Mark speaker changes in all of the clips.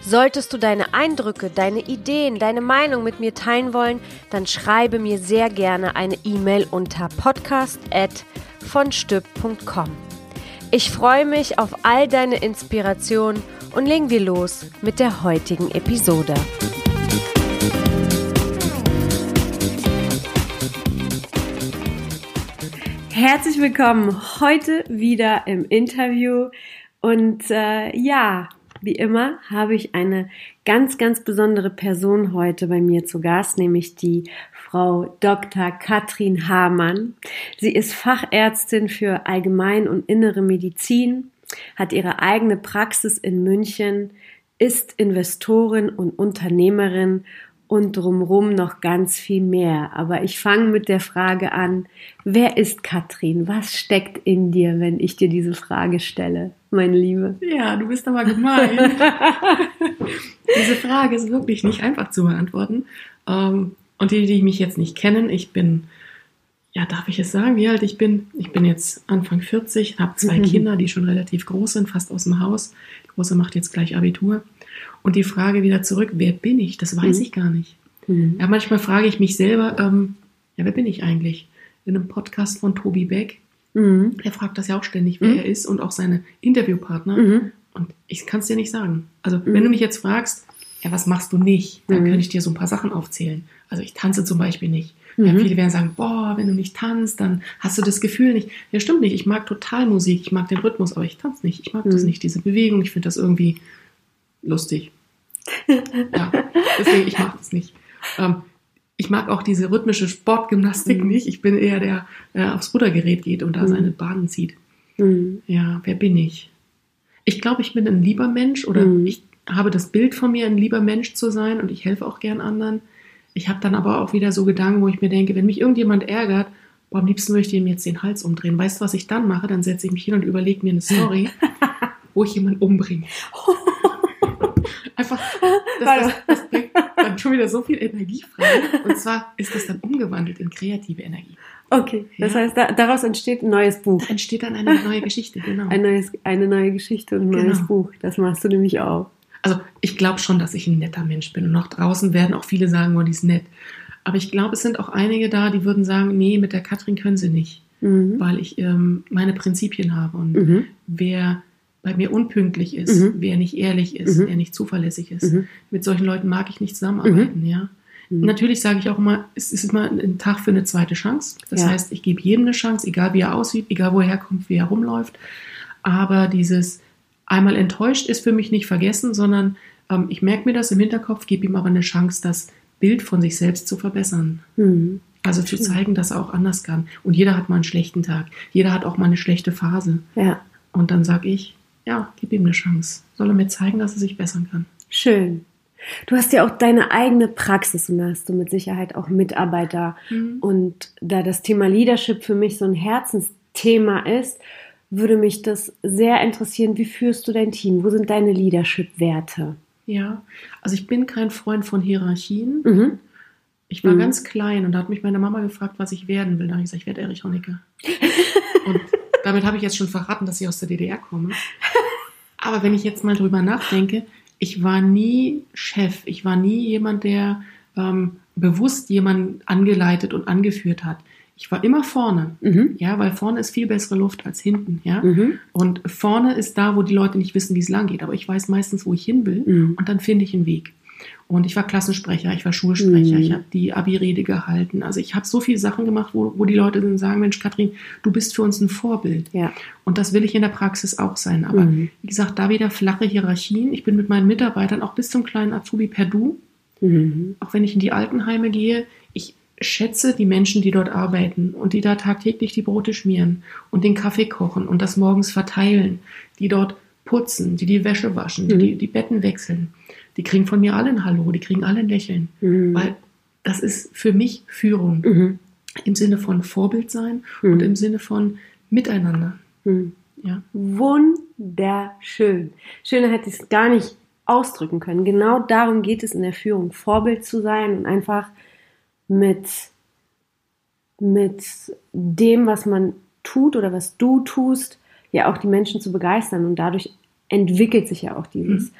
Speaker 1: Solltest du deine Eindrücke, deine Ideen, deine Meinung mit mir teilen wollen, dann schreibe mir sehr gerne eine E-Mail unter podcast@vonstück.com. Ich freue mich auf all deine Inspirationen und legen wir los mit der heutigen Episode. Herzlich willkommen heute wieder im Interview und äh, ja, wie immer habe ich eine ganz, ganz besondere Person heute bei mir zu Gast, nämlich die Frau Dr. Katrin Hamann. Sie ist Fachärztin für Allgemein- und Innere Medizin, hat ihre eigene Praxis in München, ist Investorin und Unternehmerin und drumrum noch ganz viel mehr. Aber ich fange mit der Frage an, wer ist Katrin? Was steckt in dir, wenn ich dir diese Frage stelle, meine Liebe?
Speaker 2: Ja, du bist aber gemein. diese Frage ist wirklich nicht einfach zu beantworten. Ähm, und die, die mich jetzt nicht kennen, ich bin, ja, darf ich es sagen, wie alt ich bin? Ich bin jetzt Anfang 40, habe zwei mhm. Kinder, die schon relativ groß sind, fast aus dem Haus. Die Große macht jetzt gleich Abitur. Und die Frage wieder zurück, wer bin ich? Das weiß mhm. ich gar nicht. Mhm. Ja, manchmal frage ich mich selber, ähm, ja, wer bin ich eigentlich? In einem Podcast von Tobi Beck, mhm. der fragt das ja auch ständig, wer mhm. er ist und auch seine Interviewpartner. Mhm. Und ich kann es dir nicht sagen. Also, wenn du mhm. mich jetzt fragst, ja, was machst du nicht? Dann kann ich dir so ein paar Sachen aufzählen. Also, ich tanze zum Beispiel nicht. Ja, viele werden sagen, boah, wenn du nicht tanzt, dann hast du das Gefühl nicht. Ja, stimmt nicht. Ich mag total Musik, ich mag den Rhythmus, aber ich tanze nicht. Ich mag das nicht, diese Bewegung. Ich finde das irgendwie lustig. ja, deswegen, ich mache das nicht. Ähm, ich mag auch diese rhythmische Sportgymnastik mhm. nicht. Ich bin eher der, der aufs Ruddergerät geht und da mhm. seine Bahnen zieht. Mhm. Ja, wer bin ich? Ich glaube, ich bin ein lieber Mensch oder mhm. ich habe das Bild von mir, ein lieber Mensch zu sein und ich helfe auch gern anderen. Ich habe dann aber auch wieder so Gedanken, wo ich mir denke, wenn mich irgendjemand ärgert, boah, am liebsten möchte ich ihm jetzt den Hals umdrehen. Weißt du, was ich dann mache? Dann setze ich mich hin und überlege mir eine Story, wo ich jemanden umbringe. Einfach, das, das, bringt dann schon wieder so viel Energie frei. Und zwar ist das dann umgewandelt in kreative Energie.
Speaker 1: Okay, das ja. heißt, da, daraus entsteht ein neues Buch.
Speaker 2: Da entsteht dann eine neue Geschichte, genau.
Speaker 1: Ein neues, eine neue Geschichte und ein genau. neues Buch. Das machst du nämlich auch.
Speaker 2: Also ich glaube schon, dass ich ein netter Mensch bin. Und noch draußen werden auch viele sagen, oh, die ist nett. Aber ich glaube, es sind auch einige da, die würden sagen, nee, mit der Katrin können sie nicht. Mhm. Weil ich ähm, meine Prinzipien habe. Und mhm. wer bei mir unpünktlich ist, mhm. wer nicht ehrlich ist, mhm. wer nicht zuverlässig ist. Mhm. Mit solchen Leuten mag ich nicht zusammenarbeiten, mhm. ja. Mhm. Natürlich sage ich auch immer, es ist immer ein Tag für eine zweite Chance. Das ja. heißt, ich gebe jedem eine Chance, egal wie er aussieht, egal wo er herkommt, wie er rumläuft. Aber dieses einmal enttäuscht ist für mich nicht vergessen, sondern ähm, ich merke mir das im Hinterkopf, gebe ihm aber eine Chance, das Bild von sich selbst zu verbessern. Mhm. Also zu zeigen, dass er auch anders kann. Und jeder hat mal einen schlechten Tag. Jeder hat auch mal eine schlechte Phase. Ja. Und dann sage ich, ja, gib ihm eine Chance. Soll er mir zeigen, dass er sich bessern kann.
Speaker 1: Schön. Du hast ja auch deine eigene Praxis und da hast du mit Sicherheit auch Mitarbeiter. Mhm. Und da das Thema Leadership für mich so ein Herzensthema ist, würde mich das sehr interessieren. Wie führst du dein Team? Wo sind deine Leadership-Werte?
Speaker 2: Ja, also ich bin kein Freund von Hierarchien. Mhm. Ich war mhm. ganz klein und da hat mich meine Mama gefragt, was ich werden will. Da habe ich gesagt, ich werde Erich Honecker. und damit habe ich jetzt schon verraten, dass ich aus der DDR komme. Aber wenn ich jetzt mal drüber nachdenke, ich war nie Chef, ich war nie jemand, der ähm, bewusst jemanden angeleitet und angeführt hat. Ich war immer vorne, mhm. ja, weil vorne ist viel bessere Luft als hinten, ja. Mhm. Und vorne ist da, wo die Leute nicht wissen, wie es lang geht. Aber ich weiß meistens, wo ich hin will, mhm. und dann finde ich einen Weg. Und ich war Klassensprecher, ich war Schulsprecher, mhm. ich habe die Abi-Rede gehalten. Also ich habe so viele Sachen gemacht, wo, wo die Leute dann sagen, Mensch, Katrin, du bist für uns ein Vorbild. Ja. Und das will ich in der Praxis auch sein. Aber mhm. wie gesagt, da wieder flache Hierarchien. Ich bin mit meinen Mitarbeitern auch bis zum kleinen Azubi per Du. Mhm. Auch wenn ich in die Altenheime gehe, ich schätze die Menschen, die dort arbeiten und die da tagtäglich die Brote schmieren und den Kaffee kochen und das morgens verteilen, die dort putzen, die die Wäsche waschen, die mhm. die Betten wechseln die kriegen von mir alle ein Hallo, die kriegen alle ein Lächeln. Mhm. Weil das ist für mich Führung
Speaker 1: Mhm.
Speaker 2: im Sinne von Vorbild sein
Speaker 1: Mhm.
Speaker 2: und im Sinne von Miteinander.
Speaker 1: Mhm.
Speaker 2: Ja.
Speaker 1: Wunderschön. Schöner hätte ich es gar nicht ausdrücken können. Genau darum geht es in der Führung, Vorbild zu sein und einfach mit, mit dem, was man tut oder was du tust, ja auch die Menschen zu begeistern. Und dadurch entwickelt sich ja auch dieses
Speaker 2: Mhm.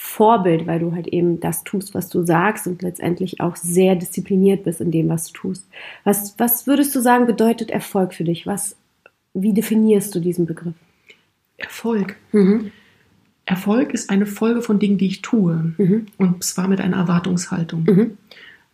Speaker 1: Vorbild, weil du halt eben das tust, was du sagst und letztendlich auch sehr diszipliniert bist in dem, was du tust. Was, was würdest du sagen, bedeutet Erfolg für dich? Was, wie definierst du diesen Begriff?
Speaker 2: Erfolg.
Speaker 1: Mhm.
Speaker 2: Erfolg ist eine Folge von Dingen, die ich tue.
Speaker 1: Mhm.
Speaker 2: Und zwar mit einer Erwartungshaltung.
Speaker 1: Mhm.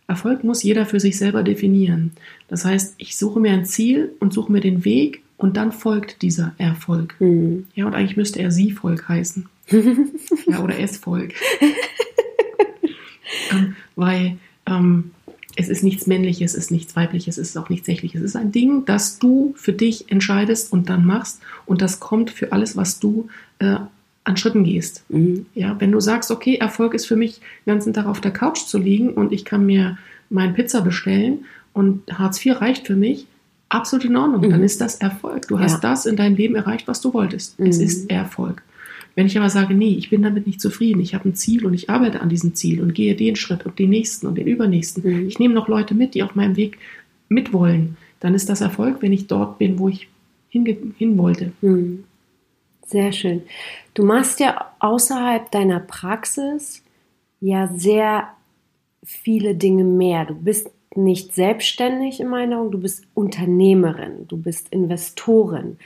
Speaker 2: Erfolg muss jeder für sich selber definieren. Das heißt, ich suche mir ein Ziel und suche mir den Weg und dann folgt dieser Erfolg.
Speaker 1: Mhm.
Speaker 2: Ja, und eigentlich müsste er Sie-Volk heißen. ja, oder S-Volk. ähm, weil ähm, es ist nichts Männliches, es ist nichts Weibliches, es ist auch nichts Sächliches. Es ist ein Ding, das du für dich entscheidest und dann machst. Und das kommt für alles, was du äh, an Schritten gehst.
Speaker 1: Mhm.
Speaker 2: Ja, wenn du sagst, okay, Erfolg ist für mich, den ganzen Tag auf der Couch zu liegen und ich kann mir mein Pizza bestellen und Hartz IV reicht für mich, absolut in Ordnung.
Speaker 1: Mhm.
Speaker 2: Dann ist das Erfolg. Du hast
Speaker 1: Ja.
Speaker 2: das in deinem Leben erreicht, was du wolltest. Es
Speaker 1: Mhm.
Speaker 2: ist Erfolg. Wenn ich aber sage, nee, ich bin damit nicht zufrieden, ich habe ein Ziel und ich arbeite an diesem Ziel und gehe den Schritt und den nächsten und den übernächsten,
Speaker 1: Mhm.
Speaker 2: ich nehme noch Leute mit, die auf meinem Weg mitwollen, dann ist das Erfolg, wenn ich dort bin, wo ich hin wollte.
Speaker 1: Mhm. Sehr schön. Du machst ja außerhalb deiner Praxis ja sehr viele Dinge mehr. Du bist nicht selbstständig in meiner Augen, du bist Unternehmerin, du bist Investorin.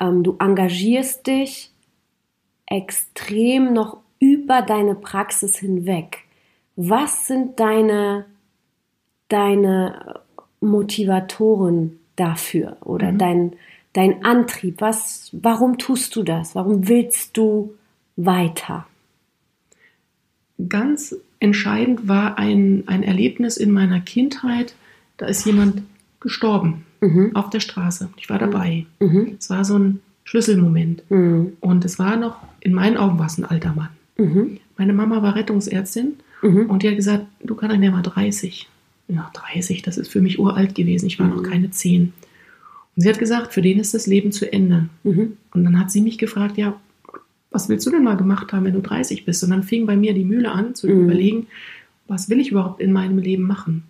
Speaker 1: Ähm, du engagierst dich extrem noch über deine Praxis hinweg. Was sind deine, deine Motivatoren dafür oder
Speaker 2: Mhm.
Speaker 1: dein, dein Antrieb? Was, warum tust du das? Warum willst du weiter?
Speaker 2: Ganz entscheidend war ein, ein Erlebnis in meiner Kindheit. Da ist jemand gestorben
Speaker 1: Mhm.
Speaker 2: auf der Straße. Ich war dabei.
Speaker 1: Mhm.
Speaker 2: Es war so ein Schlüsselmoment.
Speaker 1: Mhm.
Speaker 2: Und es war noch, in meinen Augen war es ein alter Mann.
Speaker 1: Mhm.
Speaker 2: Meine Mama war Rettungsärztin
Speaker 1: Mhm.
Speaker 2: und die hat gesagt, du kannst der war 30. Ja, 30, das ist für mich uralt gewesen. Ich war noch
Speaker 1: Mhm.
Speaker 2: keine 10. Und sie hat gesagt, für den ist das Leben zu Ende.
Speaker 1: Mhm.
Speaker 2: Und dann hat sie mich gefragt, ja, was willst du denn mal gemacht haben, wenn du 30 bist? Und dann fing bei mir die Mühle an zu
Speaker 1: Mhm.
Speaker 2: überlegen, was will ich überhaupt in meinem Leben machen?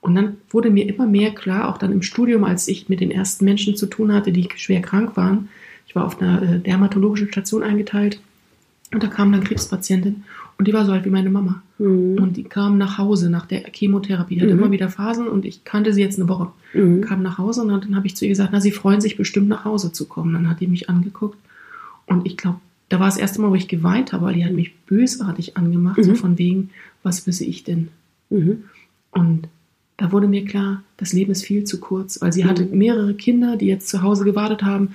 Speaker 2: Und dann wurde mir immer mehr klar, auch dann im Studium, als ich mit den ersten Menschen zu tun hatte, die schwer krank waren. Ich war auf einer äh, dermatologischen Station eingeteilt und da kam dann Krebspatientin und die war so alt wie meine Mama.
Speaker 1: Mhm.
Speaker 2: Und die kam nach Hause nach der Chemotherapie. Die hatte
Speaker 1: Mhm.
Speaker 2: immer wieder Phasen und ich kannte sie jetzt eine Woche
Speaker 1: Mhm.
Speaker 2: kam nach Hause und dann habe ich zu ihr gesagt, na, sie freuen sich bestimmt nach Hause zu kommen. Dann hat die mich angeguckt und ich glaube, da war das erste Mal, wo ich geweint habe, weil die hat mich bösartig angemacht, so
Speaker 1: Mhm.
Speaker 2: von wegen, was wisse ich denn?
Speaker 1: Mhm.
Speaker 2: Und da wurde mir klar, das Leben ist viel zu kurz, weil sie
Speaker 1: Mhm.
Speaker 2: hatte mehrere Kinder, die jetzt zu Hause gewartet haben,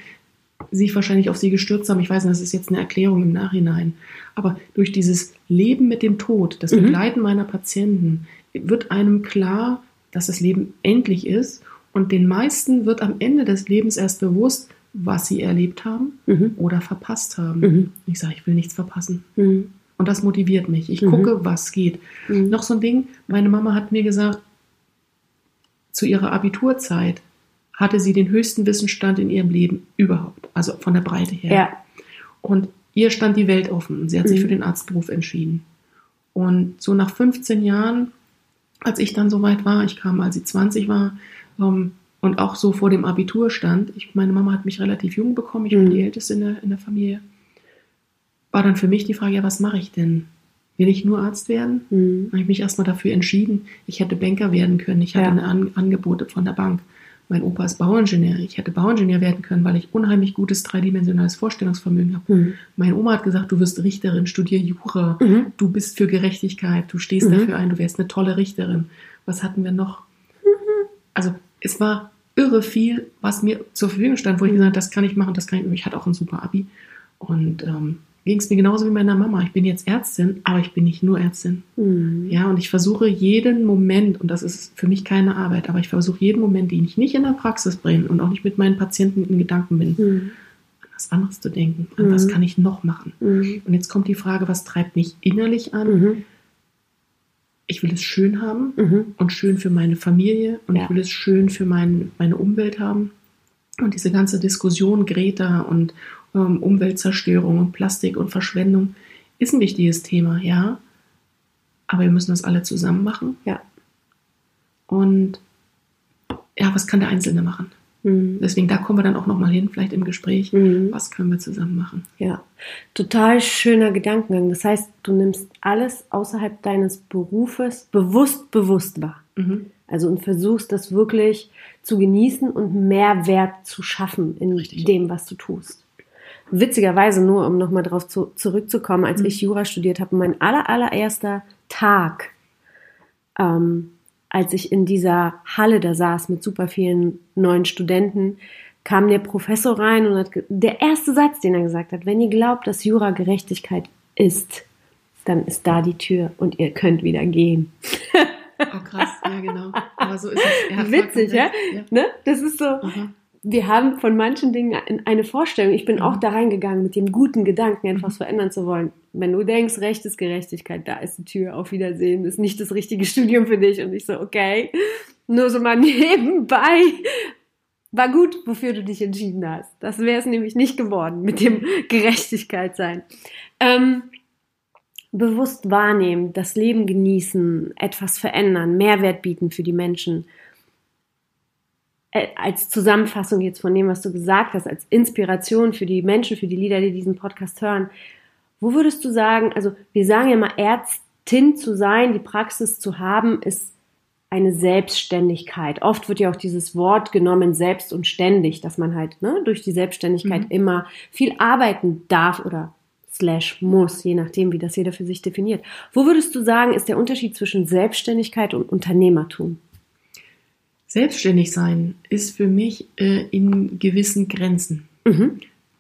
Speaker 2: sich wahrscheinlich auf sie gestürzt haben. Ich weiß nicht, das ist jetzt eine Erklärung im Nachhinein. Aber durch dieses Leben mit dem Tod, das
Speaker 1: Mhm.
Speaker 2: Begleiten meiner Patienten, wird einem klar, dass das Leben endlich ist. Und den meisten wird am Ende des Lebens erst bewusst, was sie erlebt haben
Speaker 1: Mhm.
Speaker 2: oder verpasst haben.
Speaker 1: Mhm.
Speaker 2: Ich sage, ich will nichts verpassen.
Speaker 1: Mhm.
Speaker 2: Und das motiviert mich. Ich
Speaker 1: Mhm.
Speaker 2: gucke, was geht.
Speaker 1: Mhm.
Speaker 2: Noch so ein Ding, meine Mama hat mir gesagt, zu ihrer Abiturzeit hatte sie den höchsten Wissensstand in ihrem Leben überhaupt, also von der Breite her.
Speaker 1: Ja.
Speaker 2: Und ihr stand die Welt offen und sie hat sich
Speaker 1: Mhm.
Speaker 2: für den Arztberuf entschieden. Und so nach 15 Jahren, als ich dann soweit war, ich kam, als sie 20 war, ähm, und auch so vor dem Abitur stand, ich, meine Mama hat mich relativ jung bekommen, ich
Speaker 1: Mhm.
Speaker 2: bin die Älteste in der, in der Familie, war dann für mich die Frage, ja, was mache ich denn? Will ich nur Arzt werden?
Speaker 1: Mhm.
Speaker 2: Habe ich mich erstmal dafür entschieden, ich hätte Banker werden können. Ich hatte
Speaker 1: Ja.
Speaker 2: eine An Angebote von der Bank. Mein Opa ist Bauingenieur. Ich hätte Bauingenieur werden können, weil ich unheimlich gutes dreidimensionales Vorstellungsvermögen habe.
Speaker 1: Mhm.
Speaker 2: Meine Oma hat gesagt, du wirst Richterin, studier Jura.
Speaker 1: Mhm.
Speaker 2: Du bist für Gerechtigkeit, du stehst
Speaker 1: Mhm.
Speaker 2: dafür ein, du wärst eine tolle Richterin. Was hatten wir noch? Also es war irre viel, was mir zur Verfügung stand, wo ich gesagt habe, das kann ich machen, das kann ich. Ich hatte auch ein super Abi. Und ähm, ging es mir genauso wie meiner Mama. Ich bin jetzt Ärztin, aber ich bin nicht nur Ärztin.
Speaker 1: Mhm.
Speaker 2: Ja, und ich versuche jeden Moment, und das ist für mich keine Arbeit, aber ich versuche jeden Moment, den ich nicht in der Praxis bringe und auch nicht mit meinen Patienten in Gedanken bin,
Speaker 1: Mhm.
Speaker 2: an was anderes zu denken. An was
Speaker 1: Mhm.
Speaker 2: kann ich noch machen?
Speaker 1: Mhm.
Speaker 2: Und jetzt kommt die Frage, was treibt mich innerlich an?
Speaker 1: Mhm.
Speaker 2: ich will es schön haben mhm. und schön für meine Familie und ja. ich will es schön für mein, meine Umwelt haben. Und diese ganze Diskussion Greta und Umweltzerstörung und Plastik und Verschwendung ist ein wichtiges Thema, ja. Aber wir müssen das alle zusammen machen.
Speaker 1: Ja.
Speaker 2: Und ja, was kann der Einzelne machen? Mhm. Deswegen, da kommen wir dann auch nochmal hin, vielleicht im Gespräch. Mhm. Was können wir zusammen machen?
Speaker 1: Ja, total schöner Gedankengang. Das heißt, du nimmst alles außerhalb deines Berufes bewusst, bewusst wahr. Mhm. Also und versuchst das wirklich zu genießen und Mehrwert zu schaffen in Richtig. dem, was du tust. Witzigerweise, nur um nochmal darauf zu, zurückzukommen, als mhm. ich Jura studiert habe, mein aller, allererster Tag ähm, als ich in dieser Halle da saß mit super vielen neuen Studenten, kam der Professor rein und hat der erste Satz, den er gesagt hat, wenn ihr glaubt, dass Jura Gerechtigkeit ist, dann ist da die Tür und ihr könnt wieder gehen.
Speaker 2: Oh krass, ja genau. Aber so ist es.
Speaker 1: Witzig, ja? ja? Ne? Das ist so. Aha wir haben von manchen Dingen eine Vorstellung. Ich bin auch mhm. da reingegangen mit dem guten Gedanken, etwas mhm. verändern zu wollen. Wenn du denkst, Recht ist Gerechtigkeit, da ist die Tür, auf Wiedersehen, ist nicht das richtige Studium für dich. Und ich so, okay, nur so mal nebenbei. War gut, wofür du dich entschieden hast. Das wäre es nämlich nicht geworden mit dem Gerechtigkeit sein. Ähm, bewusst wahrnehmen, das Leben genießen, etwas verändern, Mehrwert bieten für die Menschen – als Zusammenfassung jetzt von dem, was du gesagt hast, als Inspiration für die Menschen, für die Lieder, die diesen Podcast hören, wo würdest du sagen, also wir sagen ja mal, Ärztin zu sein, die Praxis zu haben, ist eine Selbstständigkeit. Oft wird ja auch dieses Wort genommen, selbst und ständig, dass man halt ne, durch die Selbstständigkeit mhm. immer viel arbeiten darf oder slash muss, je nachdem, wie das jeder für sich definiert. Wo würdest du sagen, ist der Unterschied zwischen Selbstständigkeit und Unternehmertum?
Speaker 2: Selbstständig sein ist für mich äh, in gewissen Grenzen. Mhm.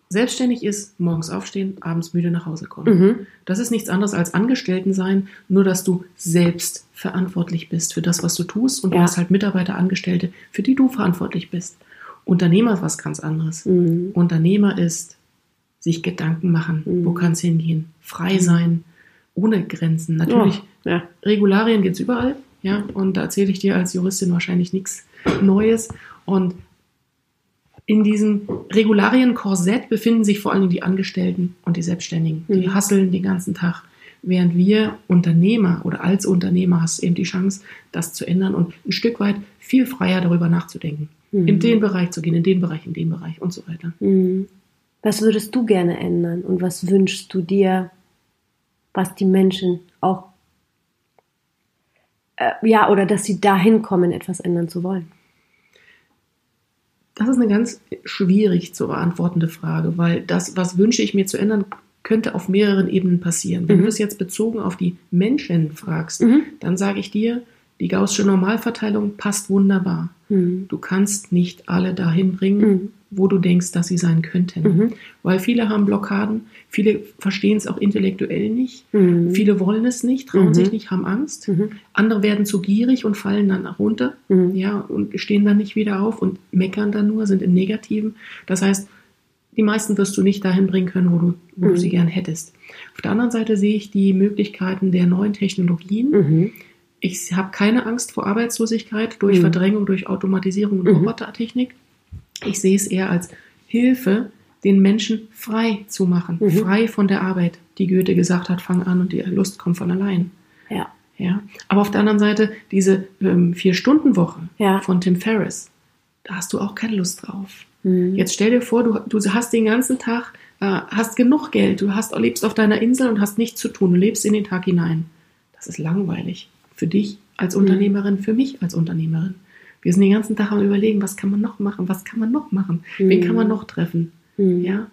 Speaker 2: Selbstständig ist morgens aufstehen, abends müde nach Hause kommen. Mhm. Das ist nichts anderes als Angestellten sein, nur dass du selbst verantwortlich bist für das, was du tust und ja. du hast halt Mitarbeiter, Angestellte, für die du verantwortlich bist. Unternehmer ist was ganz anderes. Mhm. Unternehmer ist sich Gedanken machen, wo mhm. kann es hingehen, frei mhm. sein, ohne Grenzen. Natürlich, oh, ja. Regularien gibt es überall, ja, und da erzähle ich dir als Juristin wahrscheinlich nichts Neues. Und in diesem Regularienkorsett befinden sich vor allem die Angestellten und die Selbstständigen. Die mhm. hasseln den ganzen Tag. Während wir Unternehmer oder als Unternehmer hast du eben die Chance, das zu ändern und ein Stück weit viel freier darüber nachzudenken. Mhm. In den Bereich zu gehen, in den Bereich, in den Bereich und so weiter.
Speaker 1: Mhm. Was würdest du gerne ändern und was wünschst du dir, was die Menschen auch ja, oder dass sie dahin kommen, etwas ändern zu wollen?
Speaker 2: Das ist eine ganz schwierig zu beantwortende Frage, weil das, was wünsche ich mir zu ändern, könnte auf mehreren Ebenen passieren. Wenn mhm. du das jetzt bezogen auf die Menschen fragst, mhm. dann sage ich dir, die gaußsche Normalverteilung passt wunderbar. Mhm. Du kannst nicht alle dahin bringen, mhm wo du denkst, dass sie sein könnten. Mhm. Weil viele haben Blockaden, viele verstehen es auch intellektuell nicht, mhm. viele wollen es nicht, trauen mhm. sich nicht, haben Angst. Mhm. Andere werden zu gierig und fallen dann runter, ja, und stehen dann nicht wieder auf und meckern dann nur, sind im Negativen. Das heißt, die meisten wirst du nicht dahin bringen können, wo du, wo du sie gern hättest. Auf der anderen Seite sehe ich die Möglichkeiten der neuen Technologien. Ich habe keine Angst vor Arbeitslosigkeit durch Verdrängung, durch Automatisierung und Robotertechnik ich sehe es eher als Hilfe, den Menschen frei zu machen, mhm. frei von der Arbeit, die Goethe gesagt hat, fang an und die Lust kommt von allein.
Speaker 1: Ja.
Speaker 2: Ja. Aber auf der anderen Seite diese ähm, Vier-Stunden-Woche ja. von Tim Ferriss, da hast du auch keine Lust drauf. Mhm. Jetzt stell dir vor, du, du hast den ganzen Tag, äh, hast genug Geld, du hast, lebst auf deiner Insel und hast nichts zu tun, du lebst in den Tag hinein. Das ist langweilig. Für dich als mhm. Unternehmerin, für mich als Unternehmerin. Wir sind den ganzen Tag am überlegen, was kann man noch machen, was kann man noch machen, mhm. wen kann man noch treffen. Mhm. Ja.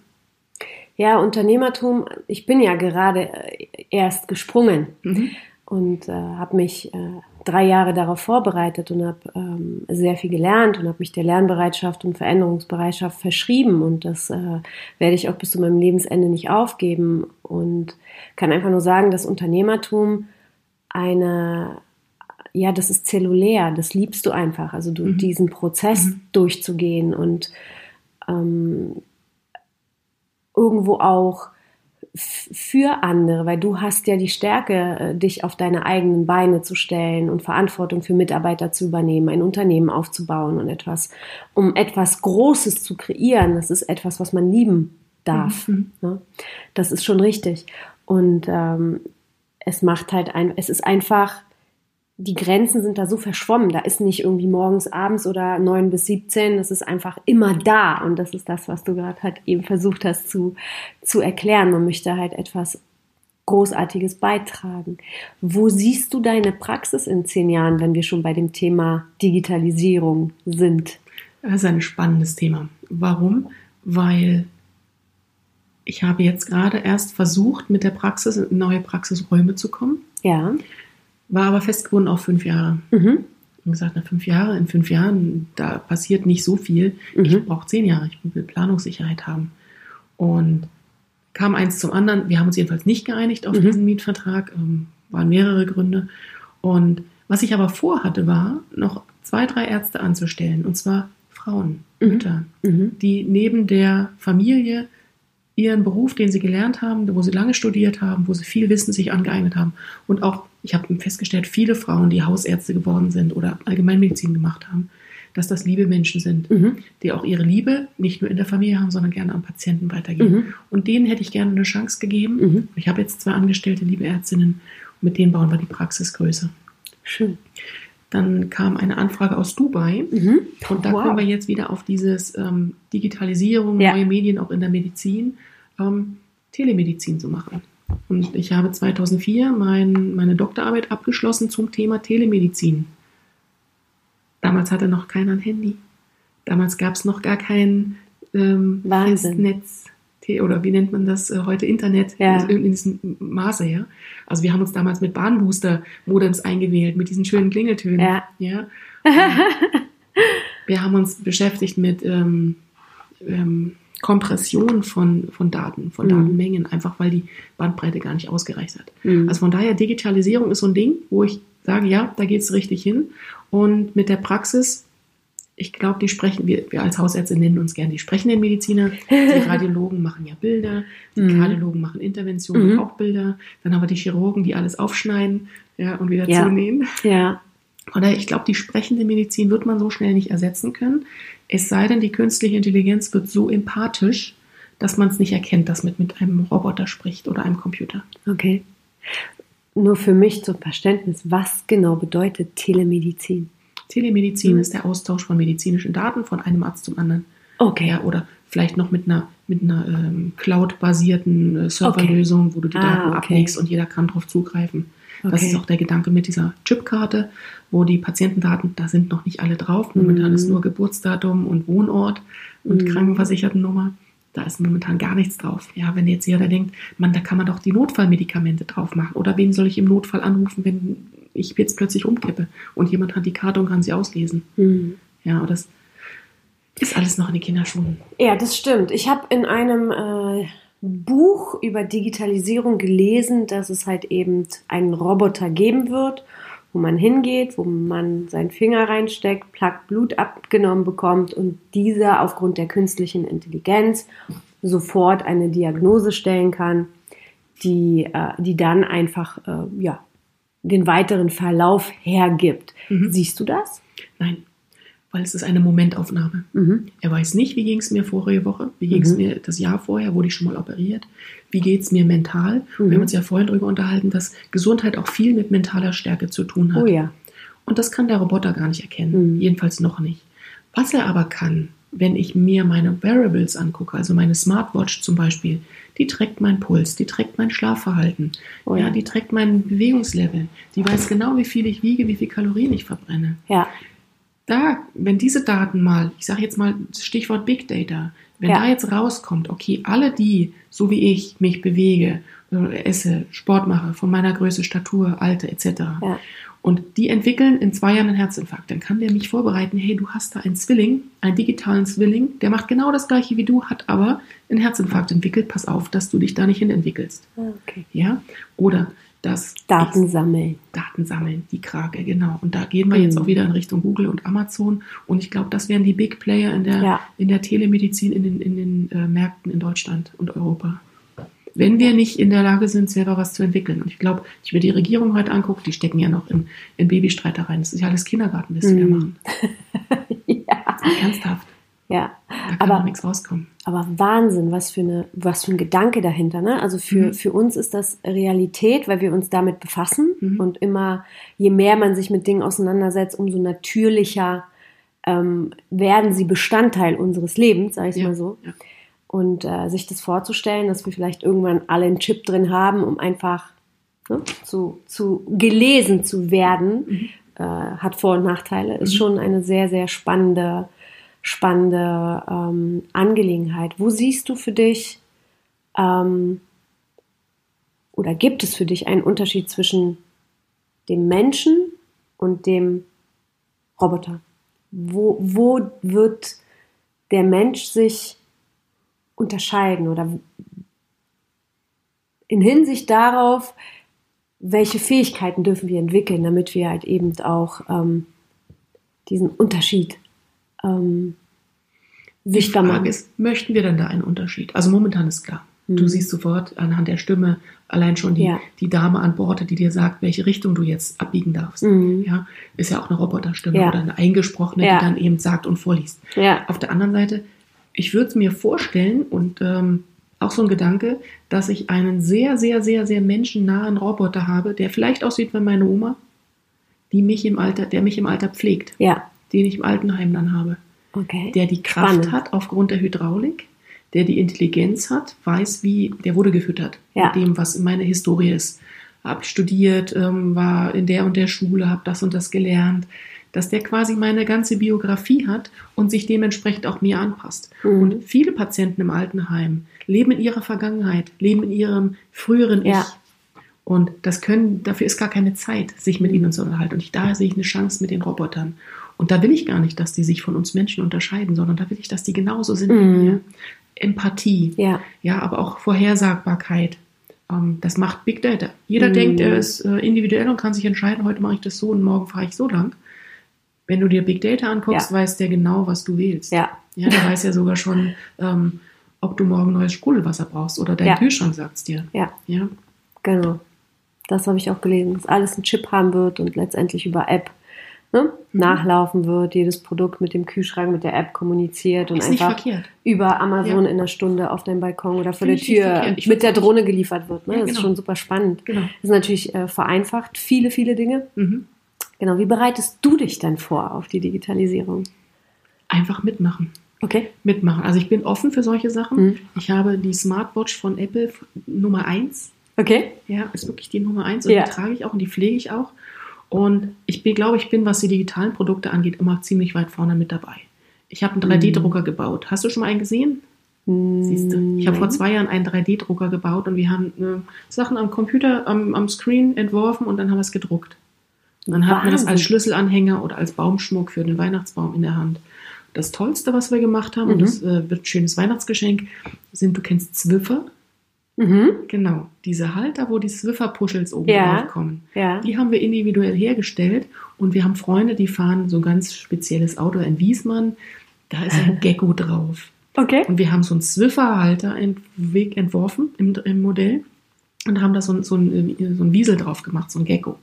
Speaker 1: Ja, Unternehmertum, ich bin ja gerade äh, erst gesprungen mhm. und äh, habe mich äh, drei Jahre darauf vorbereitet und habe ähm, sehr viel gelernt und habe mich der Lernbereitschaft und Veränderungsbereitschaft verschrieben und das äh, werde ich auch bis zu meinem Lebensende nicht aufgeben und kann einfach nur sagen, dass Unternehmertum eine ja, das ist zellulär, das liebst du einfach. Also du, mhm. diesen Prozess mhm. durchzugehen und ähm, irgendwo auch für andere, weil du hast ja die Stärke, äh, dich auf deine eigenen Beine zu stellen und Verantwortung für Mitarbeiter zu übernehmen, ein Unternehmen aufzubauen und etwas, um etwas Großes zu kreieren. Das ist etwas, was man lieben darf. Mhm. Ne? Das ist schon richtig. Und ähm, es macht halt ein, es ist einfach die Grenzen sind da so verschwommen. Da ist nicht irgendwie morgens, abends oder neun bis 17. Das ist einfach immer da. Und das ist das, was du gerade halt eben versucht hast zu, zu erklären. Man möchte halt etwas Großartiges beitragen. Wo siehst du deine Praxis in zehn Jahren, wenn wir schon bei dem Thema Digitalisierung sind?
Speaker 2: Das ist ein spannendes Thema. Warum? Weil ich habe jetzt gerade erst versucht, mit der Praxis in neue Praxisräume zu kommen.
Speaker 1: Ja
Speaker 2: war aber festgebunden auf fünf Jahre. Mhm. Und gesagt, nach fünf Jahren, in fünf Jahren, da passiert nicht so viel. Mhm. Ich brauche zehn Jahre, ich will Planungssicherheit haben. Und kam eins zum anderen. Wir haben uns jedenfalls nicht geeinigt auf mhm. diesen Mietvertrag, ähm, waren mehrere Gründe. Und was ich aber vorhatte, war, noch zwei, drei Ärzte anzustellen, und zwar Frauen, mhm. Mütter, mhm. die neben der Familie ihren Beruf, den sie gelernt haben, wo sie lange studiert haben, wo sie viel Wissen sich angeeignet haben und auch, ich habe festgestellt, viele Frauen, die Hausärzte geworden sind oder Allgemeinmedizin gemacht haben, dass das liebe Menschen sind, mhm. die auch ihre Liebe nicht nur in der Familie haben, sondern gerne am Patienten weitergeben. Mhm. Und denen hätte ich gerne eine Chance gegeben. Mhm. Ich habe jetzt zwei angestellte liebe Ärztinnen und mit denen bauen wir die Praxis größer.
Speaker 1: Schön.
Speaker 2: Dann kam eine Anfrage aus Dubai mhm. und da wow. kommen wir jetzt wieder auf dieses ähm, Digitalisierung, ja. neue Medien auch in der Medizin ähm, Telemedizin zu machen. Und ich habe 2004 mein, meine Doktorarbeit abgeschlossen zum Thema Telemedizin. Damals hatte noch keiner ein Handy. Damals gab es noch gar kein ähm, Netz oder wie nennt man das äh, heute Internet
Speaker 1: ja.
Speaker 2: in, in, diesem Maße, ja. Also wir haben uns damals mit Bahnbooster-Modems eingewählt, mit diesen schönen Klingeltönen.
Speaker 1: Ja.
Speaker 2: ja. wir haben uns beschäftigt mit ähm, ähm, Kompression von, von Daten, von mhm. Datenmengen, einfach weil die Bandbreite gar nicht ausgereicht hat. Mhm. Also von daher, Digitalisierung ist so ein Ding, wo ich sage, ja, da geht es richtig hin. Und mit der Praxis, ich glaube, die sprechen, wir, wir als Hausärzte nennen uns gerne die sprechenden Mediziner. Die Radiologen machen ja Bilder, die mhm. Kardiologen machen Interventionen, mhm. auch Bilder. Dann haben wir die Chirurgen, die alles aufschneiden ja, und wieder
Speaker 1: ja.
Speaker 2: zunähen.
Speaker 1: Ja.
Speaker 2: Oder ich glaube, die sprechende Medizin wird man so schnell nicht ersetzen können. Es sei denn, die künstliche Intelligenz wird so empathisch, dass man es nicht erkennt, dass man mit einem Roboter spricht oder einem Computer.
Speaker 1: Okay. Nur für mich zum Verständnis, was genau bedeutet Telemedizin?
Speaker 2: Telemedizin mhm. ist der Austausch von medizinischen Daten von einem Arzt zum anderen.
Speaker 1: Okay.
Speaker 2: Ja, oder vielleicht noch mit einer, mit einer ähm, Cloud-basierten äh, Serverlösung, okay. wo du die Daten ah, okay. ablegst und jeder kann darauf zugreifen. Okay. Das ist auch der Gedanke mit dieser Chipkarte, wo die Patientendaten, da sind noch nicht alle drauf. Momentan mhm. ist nur Geburtsdatum und Wohnort und mhm. Krankenversichertennummer. Da ist momentan gar nichts drauf. Ja, wenn jetzt jeder denkt, man, da kann man doch die Notfallmedikamente drauf machen. Oder wen soll ich im Notfall anrufen, wenn ich jetzt plötzlich umkippe und jemand hat die Karte und kann sie auslesen? Mhm. Ja, das ist alles noch in den Kinderschuhen.
Speaker 1: Ja, das stimmt. Ich habe in einem äh, Buch über Digitalisierung gelesen, dass es halt eben einen Roboter geben wird, wo man hingeht, wo man seinen Finger reinsteckt, Plack Blut abgenommen bekommt und dieser aufgrund der künstlichen Intelligenz sofort eine Diagnose stellen kann, die, äh, die dann einfach äh, ja, den weiteren Verlauf hergibt. Mhm. Siehst du das?
Speaker 2: Nein, weil es ist eine Momentaufnahme. Mhm. Er weiß nicht, wie ging es mir vorige Woche, wie ging es mhm. mir das Jahr vorher, wurde ich schon mal operiert, wie geht es mir mental. Mhm. Wir haben mhm. uns ja vorhin darüber unterhalten, dass Gesundheit auch viel mit mentaler Stärke zu tun hat.
Speaker 1: Oh ja.
Speaker 2: Und das kann der Roboter gar nicht erkennen, mhm. jedenfalls noch nicht. Was er aber kann, wenn ich mir meine Wearables angucke, also meine Smartwatch zum Beispiel, die trägt meinen Puls, die trägt mein Schlafverhalten, oh ja. ja. die trägt mein Bewegungslevel, die weiß genau, wie viel ich wiege, wie viel Kalorien ich verbrenne.
Speaker 1: Ja
Speaker 2: da, wenn diese Daten mal, ich sage jetzt mal Stichwort Big Data, wenn ja. da jetzt rauskommt, okay, alle die, so wie ich mich bewege, äh, esse, Sport mache, von meiner Größe, Statur, Alter etc. Ja. Und die entwickeln in zwei Jahren einen Herzinfarkt, dann kann der mich vorbereiten, hey, du hast da einen Zwilling, einen digitalen Zwilling, der macht genau das gleiche wie du, hat aber einen Herzinfarkt entwickelt, pass auf, dass du dich da nicht hin entwickelst.
Speaker 1: Ah, okay.
Speaker 2: Ja? Oder das
Speaker 1: Daten sammeln.
Speaker 2: Daten sammeln, die Krake, genau. Und da gehen wir mhm. jetzt auch wieder in Richtung Google und Amazon. Und ich glaube, das wären die Big Player in der, ja. in der Telemedizin in den, in den äh, Märkten in Deutschland und Europa. wenn wir nicht in der Lage sind, selber was zu entwickeln. Und ich glaube, wenn ich mir die Regierung heute angucke, die stecken ja noch in, in Babystreitereien. Das ist ja alles Kindergarten, was sie da
Speaker 1: Mhm.
Speaker 2: machen.
Speaker 1: ja.
Speaker 2: Ernsthaft.
Speaker 1: Ja.
Speaker 2: Da kann
Speaker 1: Aber-
Speaker 2: nichts rauskommen.
Speaker 1: Aber Wahnsinn, was für eine, was für ein Gedanke dahinter, ne? Also für,
Speaker 2: Mhm.
Speaker 1: für uns ist das Realität, weil wir uns damit befassen
Speaker 2: Mhm.
Speaker 1: und immer, je mehr man sich mit Dingen auseinandersetzt, umso natürlicher ähm, werden sie Bestandteil unseres Lebens, sage ich
Speaker 2: Ja,
Speaker 1: mal so.
Speaker 2: ja.
Speaker 1: Und äh, sich das vorzustellen, dass wir vielleicht irgendwann alle einen Chip drin haben, um einfach ne, zu, zu gelesen zu werden,
Speaker 2: Mhm.
Speaker 1: äh, hat Vor- und Nachteile, ist
Speaker 2: Mhm.
Speaker 1: schon eine sehr, sehr spannende, spannende ähm, Angelegenheit. Wo siehst du für dich ähm, oder gibt es für dich einen Unterschied zwischen dem Menschen und dem Roboter? Wo, wo wird der Mensch sich unterscheiden oder in Hinsicht darauf, welche Fähigkeiten dürfen wir entwickeln, damit wir halt eben auch ähm, diesen Unterschied ähm, sichtbar
Speaker 2: Die Frage
Speaker 1: machen.
Speaker 2: ist, möchten wir denn da einen Unterschied? Also momentan ist klar. Du
Speaker 1: Mhm.
Speaker 2: siehst sofort anhand der Stimme allein schon die,
Speaker 1: Ja.
Speaker 2: die Dame an Bord, die dir sagt, welche Richtung du jetzt abbiegen darfst.
Speaker 1: Mhm.
Speaker 2: Ja, ist ja auch eine Roboterstimme
Speaker 1: Ja.
Speaker 2: oder eine eingesprochene,
Speaker 1: Ja.
Speaker 2: die dann eben sagt und vorliest. Auf der anderen Seite, ich würde es mir vorstellen und ähm, auch so ein Gedanke, dass ich einen sehr, sehr, sehr, sehr menschennahen Roboter habe, der vielleicht aussieht wie meine Oma, die mich im Alter, der mich im Alter pflegt,
Speaker 1: Ja.
Speaker 2: Den ich im Altenheim dann habe,
Speaker 1: Okay.
Speaker 2: der die Kraft
Speaker 1: Spannend.
Speaker 2: hat aufgrund der Hydraulik, der die Intelligenz hat, weiß wie, der wurde gefüttert
Speaker 1: Ja.
Speaker 2: mit dem, was meine Historie ist. Hab studiert, ähm, war in der und der Schule, habe das und das gelernt, dass der quasi meine ganze Biografie hat und sich dementsprechend auch mir anpasst.
Speaker 1: Mhm.
Speaker 2: Und viele Patienten im Altenheim leben in ihrer Vergangenheit, leben in ihrem früheren
Speaker 1: Ja.
Speaker 2: Ich. Und das können, dafür ist gar keine Zeit, sich mit ihnen zu unterhalten. Und ich, daher sehe ich eine Chance mit den Robotern. Und da will ich gar nicht, dass die sich von uns Menschen unterscheiden, sondern da will ich, dass die genauso sind
Speaker 1: Mhm.
Speaker 2: wie wir. Empathie,
Speaker 1: Ja.
Speaker 2: ja, aber auch Vorhersagbarkeit. Ähm, das macht Big Data. Jeder
Speaker 1: Mhm.
Speaker 2: denkt, er ist äh, individuell und kann sich entscheiden, heute mache ich das so und morgen fahre ich so lang. Wenn du dir Big Data anguckst,
Speaker 1: Ja.
Speaker 2: weiß der genau, was du wählst.
Speaker 1: Ja.
Speaker 2: Ja, der weiß ja sogar schon, ähm, ob du morgen neues Sprudelwasser brauchst oder dein
Speaker 1: Ja.
Speaker 2: Kühlschrank sagt's dir.
Speaker 1: Ja.
Speaker 2: Ja.
Speaker 1: Genau. Das habe ich auch gelesen, dass alles ein Chip haben wird und letztendlich über App ne,
Speaker 2: Mhm.
Speaker 1: nachlaufen wird, jedes Produkt mit dem Kühlschrank, mit der App kommuniziert und
Speaker 2: Ist
Speaker 1: einfach über Amazon
Speaker 2: Ja.
Speaker 1: in einer Stunde auf deinem Balkon oder vor der Tür mit der Drohne geliefert wird. Ne?
Speaker 2: Ja,
Speaker 1: Das ist
Speaker 2: genau.
Speaker 1: schon super spannend.
Speaker 2: Genau.
Speaker 1: Das ist natürlich äh, vereinfacht viele, viele Dinge.
Speaker 2: Mhm.
Speaker 1: Genau. Wie bereitest du dich denn vor auf die Digitalisierung?
Speaker 2: Einfach mitmachen.
Speaker 1: Okay.
Speaker 2: Mitmachen. Also ich bin offen für solche Sachen.
Speaker 1: Mhm.
Speaker 2: Ich habe die Smartwatch von Apple Nummer 1
Speaker 1: Okay.
Speaker 2: Ja, ist wirklich die Nummer eins und
Speaker 1: Ja.
Speaker 2: die trage ich auch und die pflege ich auch. Und ich bin, glaube ich, bin, was die digitalen Produkte angeht, immer ziemlich weit vorne mit dabei. Ich habe einen 3D-Drucker gebaut. Hast du schon mal einen gesehen? Siehst du? Ich habe vor zwei Jahren einen 3D-Drucker gebaut und wir haben äh, Sachen am Computer, am, am Screen entworfen und dann haben wir es gedruckt. Und dann hat man das als Schlüsselanhänger oder als Baumschmuck für den Weihnachtsbaum in der Hand. Das Tollste, was wir gemacht haben, und
Speaker 1: Mhm.
Speaker 2: das äh, wird ein schönes Weihnachtsgeschenk, sind, du kennst Zwiffer?
Speaker 1: Mhm.
Speaker 2: Genau, diese Halter, wo die Swiffer-Puschels oben
Speaker 1: Ja.
Speaker 2: drauf kommen.
Speaker 1: Ja.
Speaker 2: Die haben wir individuell hergestellt und wir haben Freunde, die fahren so ein ganz spezielles Auto in Wiesmann. Da ist ein Gecko drauf.
Speaker 1: Okay.
Speaker 2: Und wir haben so einen Swiffer-Halter entworfen im, im Modell und haben da so, ein- so, ein, so ein Wiesel drauf gemacht, so ein Gecko.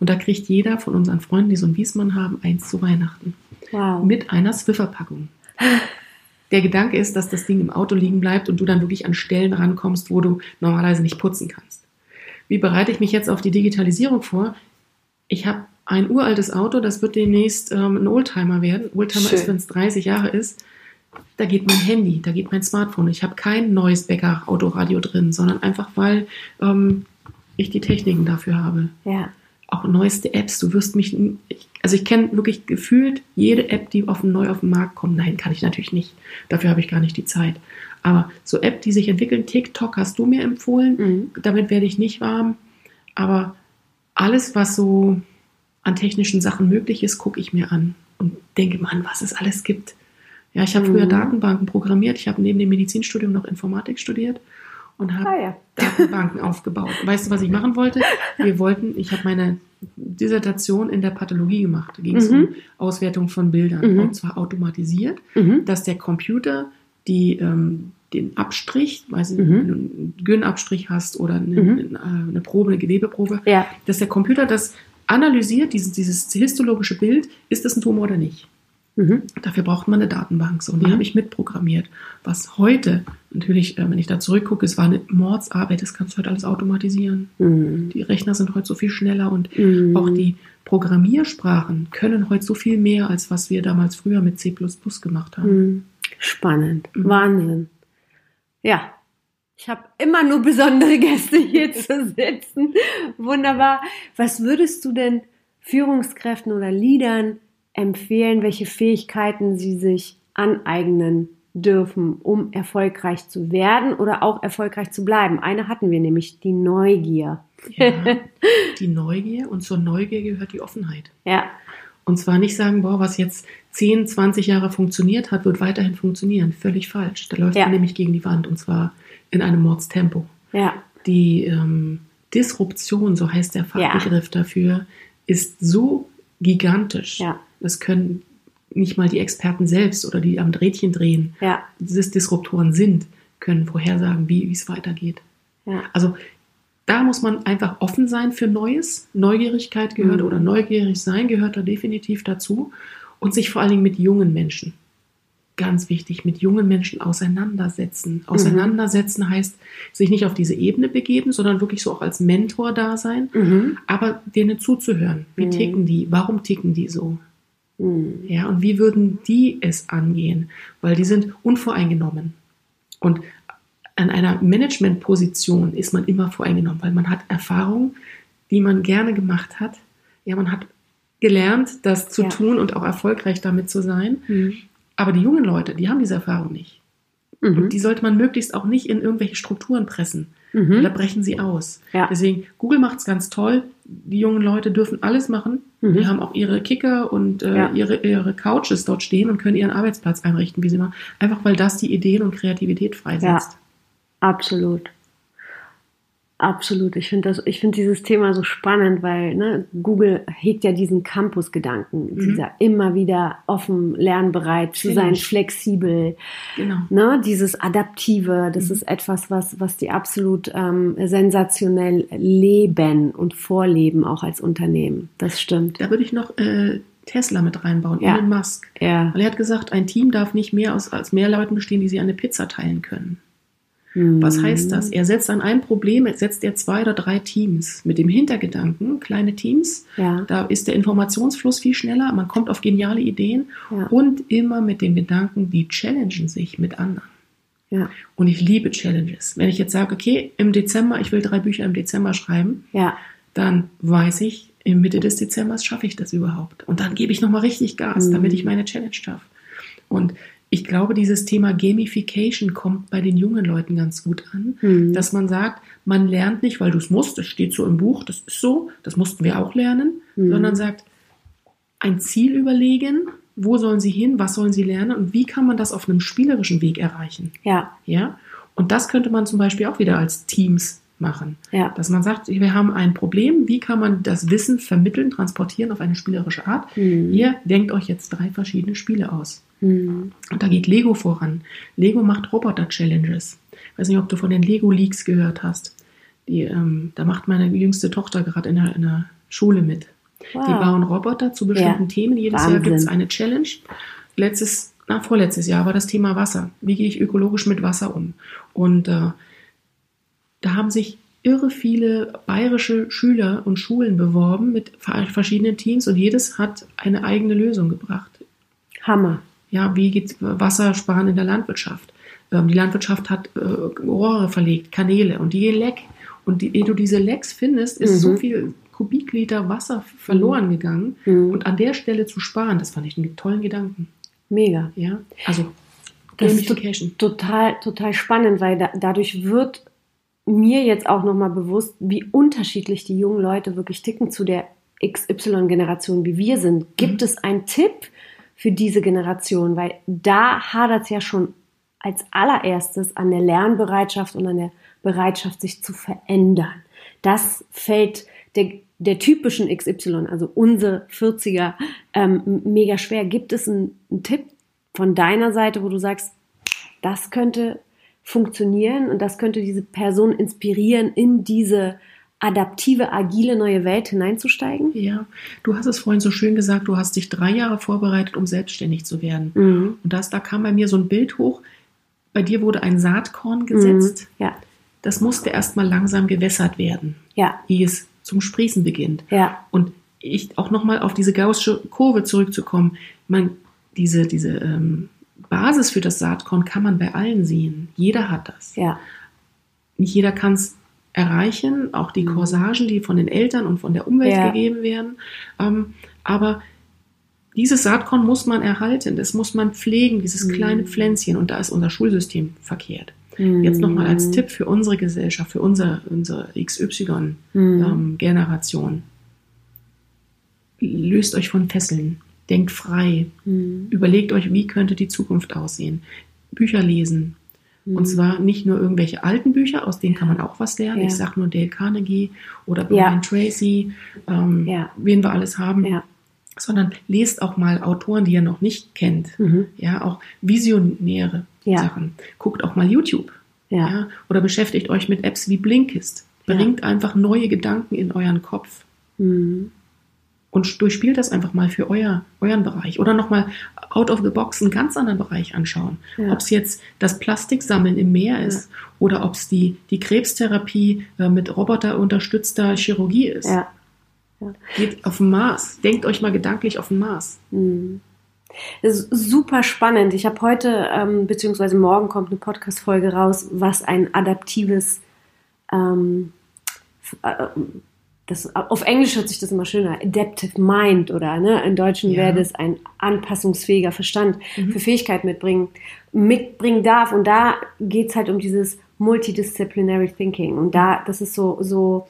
Speaker 2: Und da kriegt jeder von unseren Freunden, die so einen Wiesmann haben, eins zu Weihnachten.
Speaker 1: Wow.
Speaker 2: Mit einer Swiffer-Packung. Der Gedanke ist, dass das Ding im Auto liegen bleibt und du dann wirklich an Stellen rankommst, wo du normalerweise nicht putzen kannst. Wie bereite ich mich jetzt auf die Digitalisierung vor? Ich habe ein uraltes Auto, das wird demnächst ähm, ein Oldtimer werden. Oldtimer
Speaker 1: Schön.
Speaker 2: ist, wenn es 30 Jahre ist. Da geht mein Handy, da geht mein Smartphone. Ich habe kein neues Bäcker-Autoradio drin, sondern einfach, weil ähm, ich die Techniken dafür habe
Speaker 1: Ja.
Speaker 2: auch neueste Apps. Du wirst mich, ich, also ich kenne wirklich gefühlt jede App, die auf, neu auf den Markt kommt. Nein, kann ich natürlich nicht. Dafür habe ich gar nicht die Zeit. Aber so App, die sich entwickeln, TikTok hast du mir empfohlen.
Speaker 1: Mhm.
Speaker 2: Damit werde ich nicht warm. Aber alles, was so an technischen Sachen möglich ist, gucke ich mir an und denke, Mann, was es alles gibt. Ja, ich habe früher
Speaker 1: Mhm.
Speaker 2: Datenbanken programmiert. Ich habe neben dem Medizinstudium noch Informatik studiert und habe
Speaker 1: Ah ja.
Speaker 2: Datenbanken aufgebaut. Weißt du, was ich machen wollte? Wir wollten, ich habe meine Dissertation in der Pathologie gemacht. Da ging es
Speaker 1: Mhm.
Speaker 2: um Auswertung von Bildern
Speaker 1: Mhm.
Speaker 2: und zwar automatisiert,
Speaker 1: Mhm.
Speaker 2: dass der Computer die, ähm, den Abstrich, weiß nicht,
Speaker 1: Mhm.
Speaker 2: wenn du einen Gyn-Abstrich hast oder eine,
Speaker 1: Mhm.
Speaker 2: eine, eine Probe, eine Gewebeprobe,
Speaker 1: Ja.
Speaker 2: dass der Computer das analysiert, dieses, dieses histologische Bild, ist das ein Tumor oder nicht.
Speaker 1: Mhm.
Speaker 2: Dafür braucht man eine Datenbank. So, und die
Speaker 1: Mhm.
Speaker 2: habe ich mitprogrammiert. Was heute, natürlich, äh, wenn ich da zurückgucke, es war eine Mordsarbeit, das kannst du heute alles automatisieren.
Speaker 1: Mhm.
Speaker 2: Die Rechner sind heute so viel schneller und
Speaker 1: Mhm.
Speaker 2: auch die Programmiersprachen können heute so viel mehr, als was wir damals früher mit C gemacht haben.
Speaker 1: Mhm. Spannend.
Speaker 2: Mhm.
Speaker 1: Wahnsinn. Ja. Ich habe immer nur besondere Gäste hier zu sitzen. Wunderbar. Was würdest du denn Führungskräften oder Leadern empfehlen, welche Fähigkeiten sie sich aneignen dürfen, um erfolgreich zu werden oder auch erfolgreich zu bleiben? Eine hatten wir nämlich, die Neugier.
Speaker 2: Ja, die Neugier und zur Neugier gehört die Offenheit.
Speaker 1: Ja.
Speaker 2: Und zwar nicht sagen, boah, was jetzt 10, 20 Jahre funktioniert hat, wird weiterhin funktionieren. Völlig falsch. Da läuft
Speaker 1: Ja.
Speaker 2: man nämlich gegen die Wand und zwar in einem Mordstempo.
Speaker 1: Ja.
Speaker 2: Die ähm, Disruption, so heißt der Fachbegriff dafür, ist so gigantisch.
Speaker 1: Ja.
Speaker 2: Das können nicht mal die Experten selbst oder die am Drehtchen drehen,
Speaker 1: Ja.
Speaker 2: dieses Disruptoren sind, können vorhersagen, wie es weitergeht.
Speaker 1: Ja.
Speaker 2: Also da muss man einfach offen sein für Neues. Neugierigkeit gehört
Speaker 1: Mhm.
Speaker 2: oder neugierig sein gehört da definitiv dazu. Und sich vor allen Dingen mit jungen Menschen, ganz wichtig, mit jungen Menschen auseinandersetzen. Auseinandersetzen heißt, sich nicht auf diese Ebene begeben, sondern wirklich so auch als Mentor da sein,
Speaker 1: Mhm.
Speaker 2: aber denen zuzuhören. Wie
Speaker 1: Mhm.
Speaker 2: ticken die? Warum ticken die so?
Speaker 1: Mhm.
Speaker 2: Ja, und wie würden die es angehen? Weil die sind unvoreingenommen. Und an einer Managementposition ist man immer voreingenommen, weil man hat Erfahrung, die man gerne gemacht hat. Ja, man hat gelernt, das zu
Speaker 1: Ja.
Speaker 2: tun und auch erfolgreich damit zu sein.
Speaker 1: Mhm.
Speaker 2: Aber die jungen Leute, die haben diese Erfahrung nicht.
Speaker 1: Mhm.
Speaker 2: Und die sollte man möglichst auch nicht in irgendwelche Strukturen pressen.
Speaker 1: Mhm.
Speaker 2: Da brechen sie aus.
Speaker 1: Ja.
Speaker 2: Deswegen, Google macht es ganz toll. Die jungen Leute dürfen alles machen.
Speaker 1: Mhm.
Speaker 2: Die haben auch ihre Kicker und äh,
Speaker 1: Ja.
Speaker 2: ihre, ihre Couches dort stehen und können ihren Arbeitsplatz einrichten, wie sie machen. Einfach weil das die Ideen und Kreativität freisetzt.
Speaker 1: Absolut. Absolut. Ich finde das, ich finde dieses Thema so spannend, weil ne, Google hegt ja diesen Campus-Gedanken,
Speaker 2: Mhm.
Speaker 1: dieser immer wieder offen, lernbereit zu sein, flexibel,
Speaker 2: Genau.
Speaker 1: ne, dieses Adaptive, das
Speaker 2: Mhm.
Speaker 1: ist etwas, was, was die absolut ähm, sensationell leben und vorleben, auch als Unternehmen. Das stimmt.
Speaker 2: Da würde ich noch äh, Tesla mit reinbauen,
Speaker 1: Ja.
Speaker 2: Elon Musk.
Speaker 1: Ja.
Speaker 2: Weil er hat gesagt, ein Team darf nicht mehr aus, als mehr Leuten bestehen, die sie eine Pizza teilen können. Was
Speaker 1: Mhm.
Speaker 2: heißt das? Er setzt an ein Problem, setzt er zwei oder drei Teams mit dem Hintergedanken, kleine Teams,
Speaker 1: Ja.
Speaker 2: da ist der Informationsfluss viel schneller, man kommt auf geniale Ideen
Speaker 1: Ja.
Speaker 2: und immer mit dem Gedanken, die challengen sich mit anderen.
Speaker 1: Ja.
Speaker 2: Und ich liebe Challenges. Wenn ich jetzt sage, okay, im Dezember, ich will drei Bücher im Dezember schreiben,
Speaker 1: Ja.
Speaker 2: dann weiß ich, in Mitte des Dezembers schaffe ich das überhaupt. Und dann gebe ich nochmal richtig Gas,
Speaker 1: Mhm.
Speaker 2: damit ich meine Challenge schaffe. Und ich glaube, dieses Thema Gamification kommt bei den jungen Leuten ganz gut an,
Speaker 1: Mhm.
Speaker 2: dass man sagt, man lernt nicht, weil du es musst, das steht so im Buch, das ist so, das mussten wir auch lernen,
Speaker 1: Mhm.
Speaker 2: sondern sagt, ein Ziel überlegen, wo sollen sie hin, was sollen sie lernen und wie kann man das auf einem spielerischen Weg erreichen.
Speaker 1: Ja.
Speaker 2: Ja? Und das könnte man zum Beispiel auch wieder als Teams machen.
Speaker 1: Ja.
Speaker 2: Dass man sagt, wir haben ein Problem, wie kann man das Wissen vermitteln, transportieren auf eine spielerische Art?
Speaker 1: Mhm.
Speaker 2: Ihr denkt euch jetzt drei verschiedene Spiele aus.
Speaker 1: Mhm.
Speaker 2: Und da geht Lego voran. Lego macht Roboter-Challenges. Ich weiß nicht, ob du von den Lego Leaks gehört hast. Die, ähm, da macht meine jüngste Tochter gerade in der, in der Schule mit. Die
Speaker 1: Wow.
Speaker 2: bauen Roboter zu bestimmten
Speaker 1: Ja.
Speaker 2: Themen. Jedes Jahr
Speaker 1: Wahnsinn.
Speaker 2: gibt es eine Challenge. Letztes, na, vorletztes Jahr war das Thema Wasser. Wie gehe ich ökologisch mit Wasser um? Und äh, da haben sich irre viele bayerische Schüler und Schulen beworben mit ver- verschiedenen Teams und jedes hat eine eigene Lösung gebracht.
Speaker 1: Hammer.
Speaker 2: Ja, wie geht Wassersparen in der Landwirtschaft? Ähm, die Landwirtschaft hat äh, Rohre verlegt, Kanäle und die gehen leck. Und die, ehe du diese Lecks findest, ist
Speaker 1: Mhm.
Speaker 2: so viel Kubikliter Wasser verloren gegangen.
Speaker 1: Mhm.
Speaker 2: Und an der Stelle zu sparen, das fand ich einen tollen Gedanken.
Speaker 1: Mega.
Speaker 2: Ja, also
Speaker 1: Das ist total, total spannend, weil da, dadurch wird mir jetzt auch nochmal bewusst, wie unterschiedlich die jungen Leute wirklich ticken zu der XY-Generation, wie wir sind. Gibt
Speaker 2: Mhm.
Speaker 1: es einen Tipp für diese Generation? Weil da hadert es ja schon als allererstes an der Lernbereitschaft und an der Bereitschaft, sich zu verändern. Das fällt der, der typischen XY, also unsere 40er, ähm, mega schwer. Gibt es einen, einen Tipp von deiner Seite, wo du sagst, das könnte funktionieren und das könnte diese Person inspirieren, in diese adaptive, agile neue Welt hineinzusteigen?
Speaker 2: Ja, du hast es vorhin so schön gesagt, du hast dich drei Jahre vorbereitet, um selbstständig zu werden. Mhm. Und das, da kam bei mir so ein Bild hoch. Bei dir wurde ein Saatkorn gesetzt.
Speaker 1: Mhm. Ja.
Speaker 2: Das musste erstmal langsam gewässert werden,
Speaker 1: ja.
Speaker 2: ehe es zum Sprießen beginnt.
Speaker 1: Ja.
Speaker 2: Und ich auch nochmal auf diese gaussische Kurve zurückzukommen. Man, diese, diese ähm, Basis für das Saatkorn kann man bei allen sehen. Jeder hat das.
Speaker 1: Ja.
Speaker 2: Nicht jeder kann es erreichen, auch die Corsagen, mhm. die von den Eltern und von der Umwelt ja. gegeben werden. Ähm, aber dieses Saatkorn muss man erhalten, das muss man pflegen, dieses mhm. kleine Pflänzchen. Und da ist unser Schulsystem verkehrt. Mhm. Jetzt nochmal als Tipp für unsere Gesellschaft, für unsere, unsere XY-Generation. Mhm. Ähm, Löst euch von Fesseln, denkt frei, mhm. überlegt euch, wie könnte die Zukunft aussehen. Bücher lesen, und mhm. zwar nicht nur irgendwelche alten Bücher, aus denen kann man auch was lernen. Ja. Ich sage nur Dale Carnegie oder Brian ja. Tracy, ähm, ja. wen wir alles haben. Sondern lest auch mal Autoren, die ihr noch nicht kennt. Mhm. Ja, auch visionäre Sachen. Guckt auch mal YouTube. Ja. Oder beschäftigt euch mit Apps wie Blinkist. Bringt einfach neue Gedanken in euren Kopf. Mhm und durchspielt das einfach mal für euer, euren Bereich. Oder nochmal out of the box einen ganz anderen Bereich anschauen. Ja. Ob es jetzt das Plastiksammeln im Meer ist ja. oder ob es die, die Krebstherapie äh, mit roboterunterstützter Chirurgie ist. Ja. Geht auf den Mars. Denkt euch mal gedanklich auf den Mars.
Speaker 1: Mhm. Das ist super spannend. Ich habe heute, ähm, beziehungsweise morgen kommt eine Podcast-Folge raus, was ein adaptives ähm, äh, das, auf Englisch hört sich das immer schöner, adaptive mind oder ne, in Deutschen ja. wäre das ein anpassungsfähiger Verstand mhm. für Fähigkeit mitbringen, mitbringen darf. Und da geht's halt um dieses multidisciplinary thinking. Und da, das ist so, so,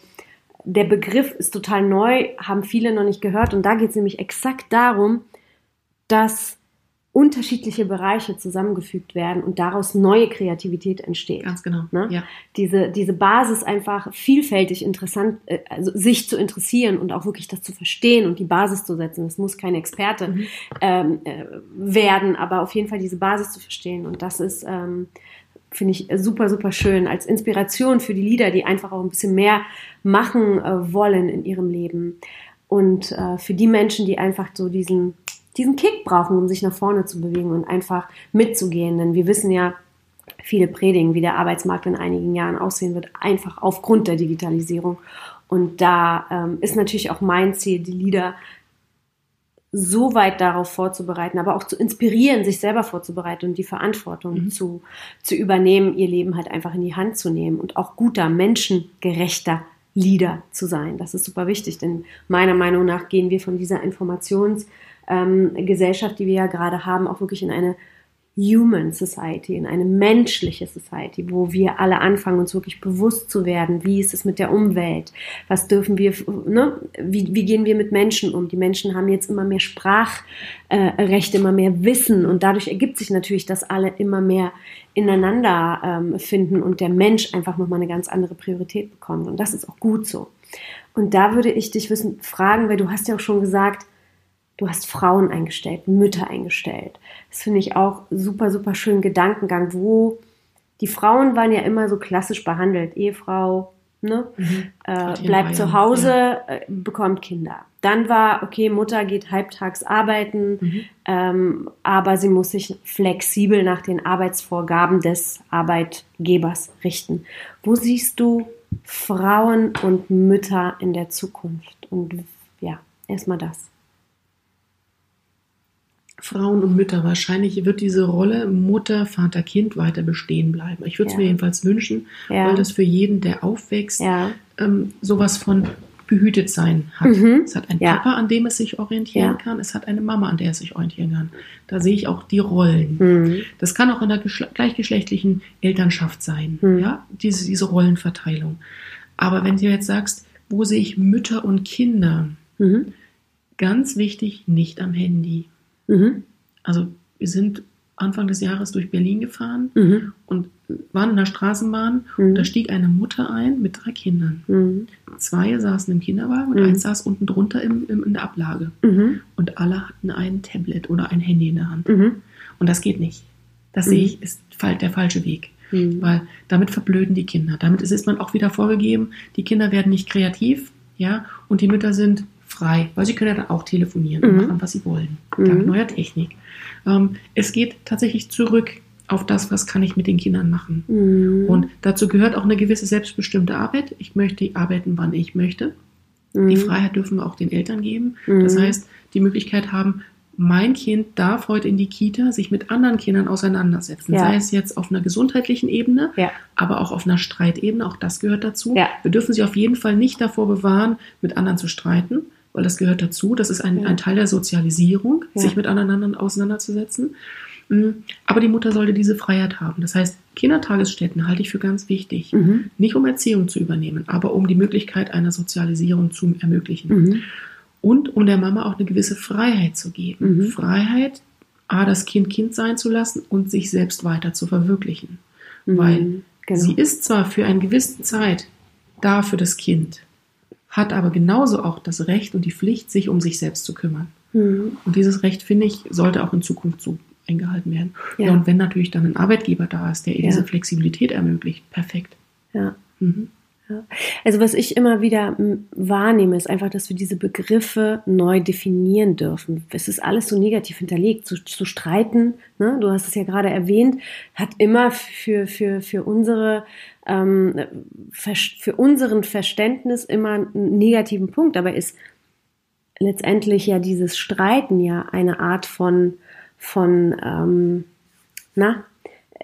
Speaker 1: der Begriff ist total neu, haben viele noch nicht gehört. Und da geht's nämlich exakt darum, dass unterschiedliche Bereiche zusammengefügt werden und daraus neue Kreativität entsteht.
Speaker 2: Ganz genau.
Speaker 1: Ne? Ja. Diese, diese Basis einfach vielfältig interessant, äh, also sich zu interessieren und auch wirklich das zu verstehen und die Basis zu setzen. Das muss kein Experte mhm. ähm, äh, werden, aber auf jeden Fall diese Basis zu verstehen. Und das ist, ähm, finde ich super, super schön als Inspiration für die Lieder, die einfach auch ein bisschen mehr machen äh, wollen in ihrem Leben. Und äh, für die Menschen, die einfach so diesen diesen Kick brauchen, um sich nach vorne zu bewegen und einfach mitzugehen. Denn wir wissen ja, viele predigen, wie der Arbeitsmarkt in einigen Jahren aussehen wird, einfach aufgrund der Digitalisierung. Und da ähm, ist natürlich auch mein Ziel, die Lieder so weit darauf vorzubereiten, aber auch zu inspirieren, sich selber vorzubereiten und die Verantwortung mhm. zu, zu übernehmen, ihr Leben halt einfach in die Hand zu nehmen und auch guter, menschengerechter Leader zu sein. Das ist super wichtig, denn meiner Meinung nach gehen wir von dieser Informations- ähm, Gesellschaft, die wir ja gerade haben, auch wirklich in eine Human Society, in eine menschliche Society, wo wir alle anfangen, uns wirklich bewusst zu werden, wie ist es mit der Umwelt, was dürfen wir, ne? wie, wie gehen wir mit Menschen um. Die Menschen haben jetzt immer mehr Sprachrechte, äh, immer mehr Wissen und dadurch ergibt sich natürlich, dass alle immer mehr ineinander ähm, finden und der Mensch einfach nochmal eine ganz andere Priorität bekommt und das ist auch gut so. Und da würde ich dich wissen, fragen, weil du hast ja auch schon gesagt, Du hast Frauen eingestellt, Mütter eingestellt. Das finde ich auch super, super schön Gedankengang, wo die Frauen waren ja immer so klassisch behandelt. Ehefrau, ne? Mhm. Äh, bleibt zu Hause, ja. äh, bekommt Kinder. Dann war, okay, Mutter geht halbtags arbeiten, mhm. ähm, aber sie muss sich flexibel nach den Arbeitsvorgaben des Arbeitgebers richten. Wo siehst du Frauen und Mütter in der Zukunft? Und ja, erstmal das.
Speaker 2: Frauen und Mütter. Wahrscheinlich wird diese Rolle Mutter, Vater, Kind weiter bestehen bleiben. Ich würde es ja. mir jedenfalls wünschen, ja. weil das für jeden, der aufwächst, ja. ähm, sowas von behütet sein hat. Mhm. Es hat einen Papa, an dem es sich orientieren kann. Es hat eine Mama, an der es sich orientieren kann. Da sehe ich auch die Rollen. Mhm. Das kann auch in der gleichgeschlechtlichen Elternschaft sein. Mhm. Ja, diese, diese Rollenverteilung. Aber wenn du jetzt sagst, wo sehe ich Mütter und Kinder? Mhm. Ganz wichtig, nicht am Handy. Mhm. Also wir sind Anfang des Jahres durch Berlin gefahren mhm. und waren in der Straßenbahn mhm. und da stieg eine Mutter ein mit drei Kindern. Mhm. Zwei saßen im Kinderwagen und mhm. eins saß unten drunter im, im, in der Ablage. Mhm. Und alle hatten ein Tablet oder ein Handy in der Hand. Mhm. Und das geht nicht. Das sehe ich, ist der falsche Weg. Weil damit verblöden die Kinder. Damit ist, ist man auch wieder vorgegeben, die Kinder werden nicht kreativ, ja, und die Mütter sind frei, weil sie können ja dann auch telefonieren und mhm. machen, was sie wollen. Dank mhm. neuer Technik. Ähm, es geht tatsächlich zurück auf das, was kann ich mit den Kindern machen. Mhm. Und dazu gehört auch eine gewisse selbstbestimmte Arbeit. Ich möchte arbeiten, wann ich möchte. Mhm. Die Freiheit dürfen wir auch den Eltern geben. Mhm. Das heißt, die Möglichkeit haben, mein Kind darf heute in die Kita sich mit anderen Kindern auseinandersetzen. Ja. Sei es jetzt auf einer gesundheitlichen Ebene, ja. aber auch auf einer Streitebene. Auch das gehört dazu. Ja. Wir dürfen sie auf jeden Fall nicht davor bewahren, mit anderen zu streiten, weil das gehört dazu. Das ist ein, ein Teil der Sozialisierung, sich mit anderen auseinanderzusetzen. Mhm. Aber die Mutter sollte diese Freiheit haben. Das heißt, Kindertagesstätten halte ich für ganz wichtig. Mhm. Nicht um Erziehung zu übernehmen, aber um die Möglichkeit einer Sozialisierung zu ermöglichen. Mhm. Und um der Mama auch eine gewisse Freiheit zu geben. Mhm. Freiheit, A, das Kind Kind sein zu lassen und sich selbst weiter zu verwirklichen. Mhm. Weil genau. sie ist zwar für eine gewisse Zeit da für das Kind, hat aber genauso auch das Recht und die Pflicht, sich um sich selbst zu kümmern. Mhm. Und dieses Recht, finde ich, sollte auch in Zukunft so eingehalten werden. Ja. ja. und wenn natürlich dann ein Arbeitgeber da ist, der ihr ja. diese Flexibilität ermöglicht, perfekt.
Speaker 1: Ja. Mhm. ja. Also was ich immer wieder wahrnehme, ist einfach, dass wir diese Begriffe neu definieren dürfen. Es ist alles so negativ hinterlegt. Zu, zu streiten, ne? du hast es ja gerade erwähnt, hat immer für, für, für unsere ähm, für unseren Verständnis immer einen negativen Punkt. Aber ist letztendlich ja dieses Streiten ja eine Art von von, ähm, na,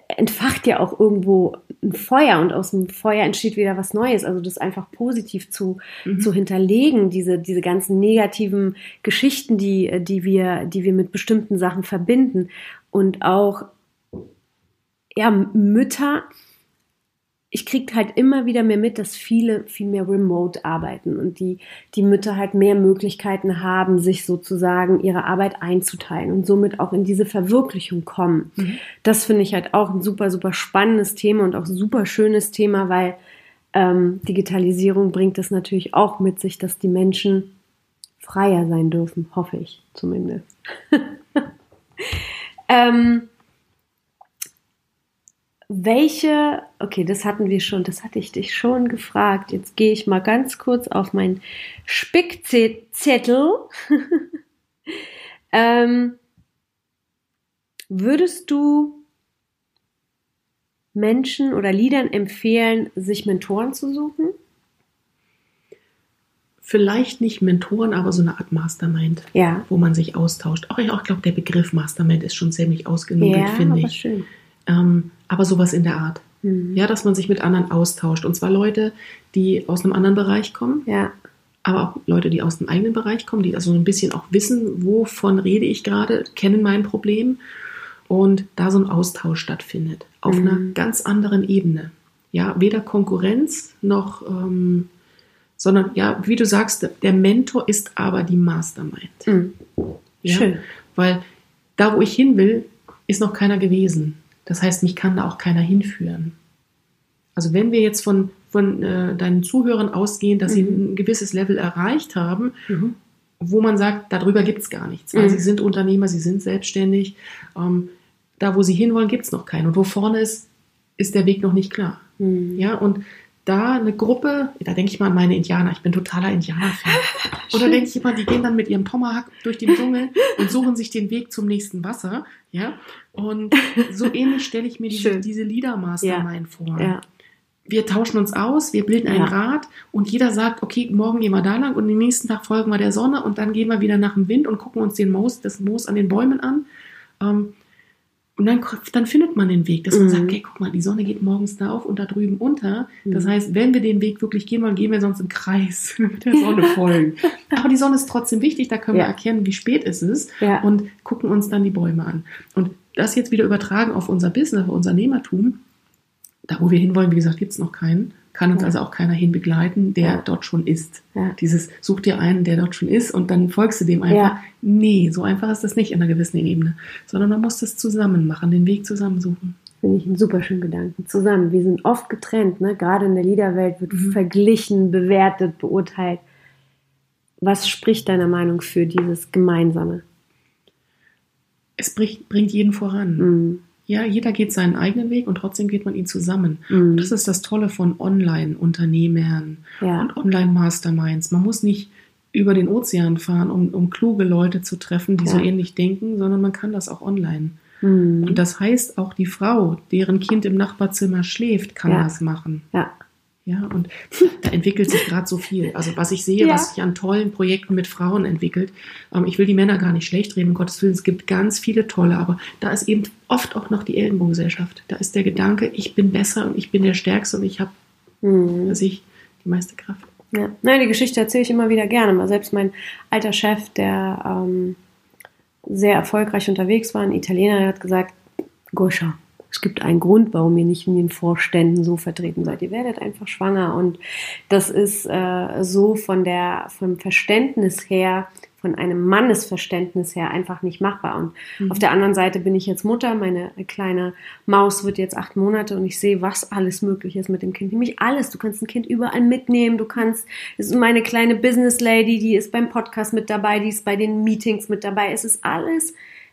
Speaker 1: entfacht ja auch irgendwo ein Feuer und aus dem Feuer entsteht wieder was Neues. Also das einfach positiv zu, mhm. zu hinterlegen, diese, diese ganzen negativen Geschichten, die, die wir, die wir mit bestimmten Sachen verbinden. Und auch, ja, Mütter, ich kriege halt immer wieder mehr mit, dass viele viel mehr remote arbeiten und die, die Mütter halt mehr Möglichkeiten haben, sich sozusagen ihre Arbeit einzuteilen und somit auch in diese Verwirklichung kommen. Mhm. Das finde ich halt auch ein super, super spannendes Thema und auch ein super schönes Thema, weil ähm, Digitalisierung bringt es natürlich auch mit sich, dass die Menschen freier sein dürfen, hoffe ich zumindest. ähm, welche, okay, das hatten wir schon, das hatte ich dich schon gefragt. Jetzt gehe ich mal ganz kurz auf meinen Spickzettel. ähm, würdest du Menschen oder Liedern empfehlen, sich Mentoren zu suchen?
Speaker 2: Vielleicht nicht Mentoren, aber so eine Art Mastermind, ja. wo man sich austauscht. Auch ich auch glaube, der Begriff Mastermind ist schon ziemlich ausgenudelt, ja, finde ich. Schön. Ähm, aber sowas in der Art. Mhm. Ja, dass man sich mit anderen austauscht. Und zwar Leute, die aus einem anderen Bereich kommen. Ja. Aber auch Leute, die aus dem eigenen Bereich kommen, die also ein bisschen auch wissen, wovon rede ich gerade, kennen mein Problem. Und da so ein Austausch stattfindet. Auf mhm. einer ganz anderen Ebene. Ja, weder Konkurrenz noch, ähm, sondern ja, wie du sagst, der Mentor ist aber die Mastermind. Mhm. Ja? Schön. Weil da, wo ich hin will, ist noch keiner gewesen. Das heißt, mich kann da auch keiner hinführen. Also wenn wir jetzt von, von äh, deinen Zuhörern ausgehen, dass mhm. sie ein gewisses Level erreicht haben, mhm. wo man sagt, darüber gibt es gar nichts. Weil mhm. sie sind Unternehmer, sie sind selbstständig. Ähm, da, wo sie hinwollen, gibt es noch keinen. Und wo vorne ist, ist der Weg noch nicht klar. Mhm. Ja, und da eine Gruppe, da denke ich mal an meine Indianer, ich bin totaler Indianer-Fan. Oder denke ich immer, die gehen dann mit ihrem Tomahawk durch den Dschungel und suchen sich den Weg zum nächsten Wasser. Ja, und so ähnlich stelle ich mir diese, diese Leader-Mastermind ja. vor. Ja. Wir tauschen uns aus, wir bilden einen ja. Rat und jeder sagt, okay, morgen gehen wir da lang und den nächsten Tag folgen wir der Sonne und dann gehen wir wieder nach dem Wind und gucken uns den Moos, das Moos an den Bäumen an. Ähm, und dann, dann findet man den Weg, dass man mhm. sagt, okay, guck mal, die Sonne geht morgens da auf und da drüben unter. Das mhm. heißt, wenn wir den Weg wirklich gehen wollen, gehen wir sonst im Kreis mit der Sonne folgen. Aber die Sonne ist trotzdem wichtig, da können ja. wir erkennen, wie spät es ist ja. und gucken uns dann die Bäume an. Und das jetzt wieder übertragen auf unser Business, auf unser Unternehmertum, da wo wir hinwollen, wie gesagt, gibt es noch keinen kann uns ja. also auch keiner hin begleiten, der ja. dort schon ist. Ja. Dieses such dir einen, der dort schon ist und dann folgst du dem einfach. Nee, so einfach ist das nicht in einer gewissen Ebene, sondern man muss das zusammen machen, den Weg zusammensuchen.
Speaker 1: Finde ich einen super schönen Gedanken. Zusammen. Wir sind oft getrennt, ne? Gerade in der Liederwelt wird mhm. verglichen, bewertet, beurteilt. Was spricht deiner Meinung für dieses Gemeinsame?
Speaker 2: Es bringt, bringt jeden voran. Mhm. Ja, jeder geht seinen eigenen Weg und trotzdem geht man ihn zusammen.
Speaker 1: Mhm.
Speaker 2: Und das ist das Tolle von Online-Unternehmern
Speaker 1: Ja.
Speaker 2: und Online-Masterminds. Man muss nicht über den Ozean fahren, um, um kluge Leute zu treffen, die so
Speaker 1: Ja.
Speaker 2: ähnlich denken, sondern man kann das auch online.
Speaker 1: Mhm.
Speaker 2: Und das heißt, auch die Frau, deren Kind im Nachbarzimmer schläft, kann
Speaker 1: Ja.
Speaker 2: das machen.
Speaker 1: Ja.
Speaker 2: Ja, und da entwickelt sich gerade so viel. Also was ich sehe,
Speaker 1: Ja.
Speaker 2: was sich an tollen Projekten mit Frauen entwickelt. Ähm, ich will die Männer gar nicht schlecht reden, um Gottes Willen. Es gibt ganz viele tolle, aber da ist eben oft auch noch die Ellenbogengesellschaft. Da ist der Gedanke, ich bin besser und ich bin der Stärkste und ich habe,
Speaker 1: Mhm.
Speaker 2: dass ich die meiste Kraft.
Speaker 1: Ja. Nein, die Geschichte erzähle ich immer wieder gerne. Mal selbst mein alter Chef, der ähm, sehr erfolgreich unterwegs war, ein Italiener, der hat gesagt, Goscha, es gibt einen Grund, warum ihr nicht in den Vorständen so vertreten seid. Ihr werdet einfach schwanger. Und das ist äh, so von der, vom Verständnis her, von einem Mannesverständnis her einfach nicht machbar. Und
Speaker 2: Mhm.
Speaker 1: auf der anderen Seite bin ich jetzt Mutter, meine kleine Maus wird jetzt acht Monate und ich sehe, was alles möglich ist mit dem Kind. Nämlich alles. Du kannst ein Kind überall mitnehmen. Du kannst, es ist meine kleine Business Lady, die ist beim Podcast mit dabei, die ist bei den Meetings mit dabei. Es ist alles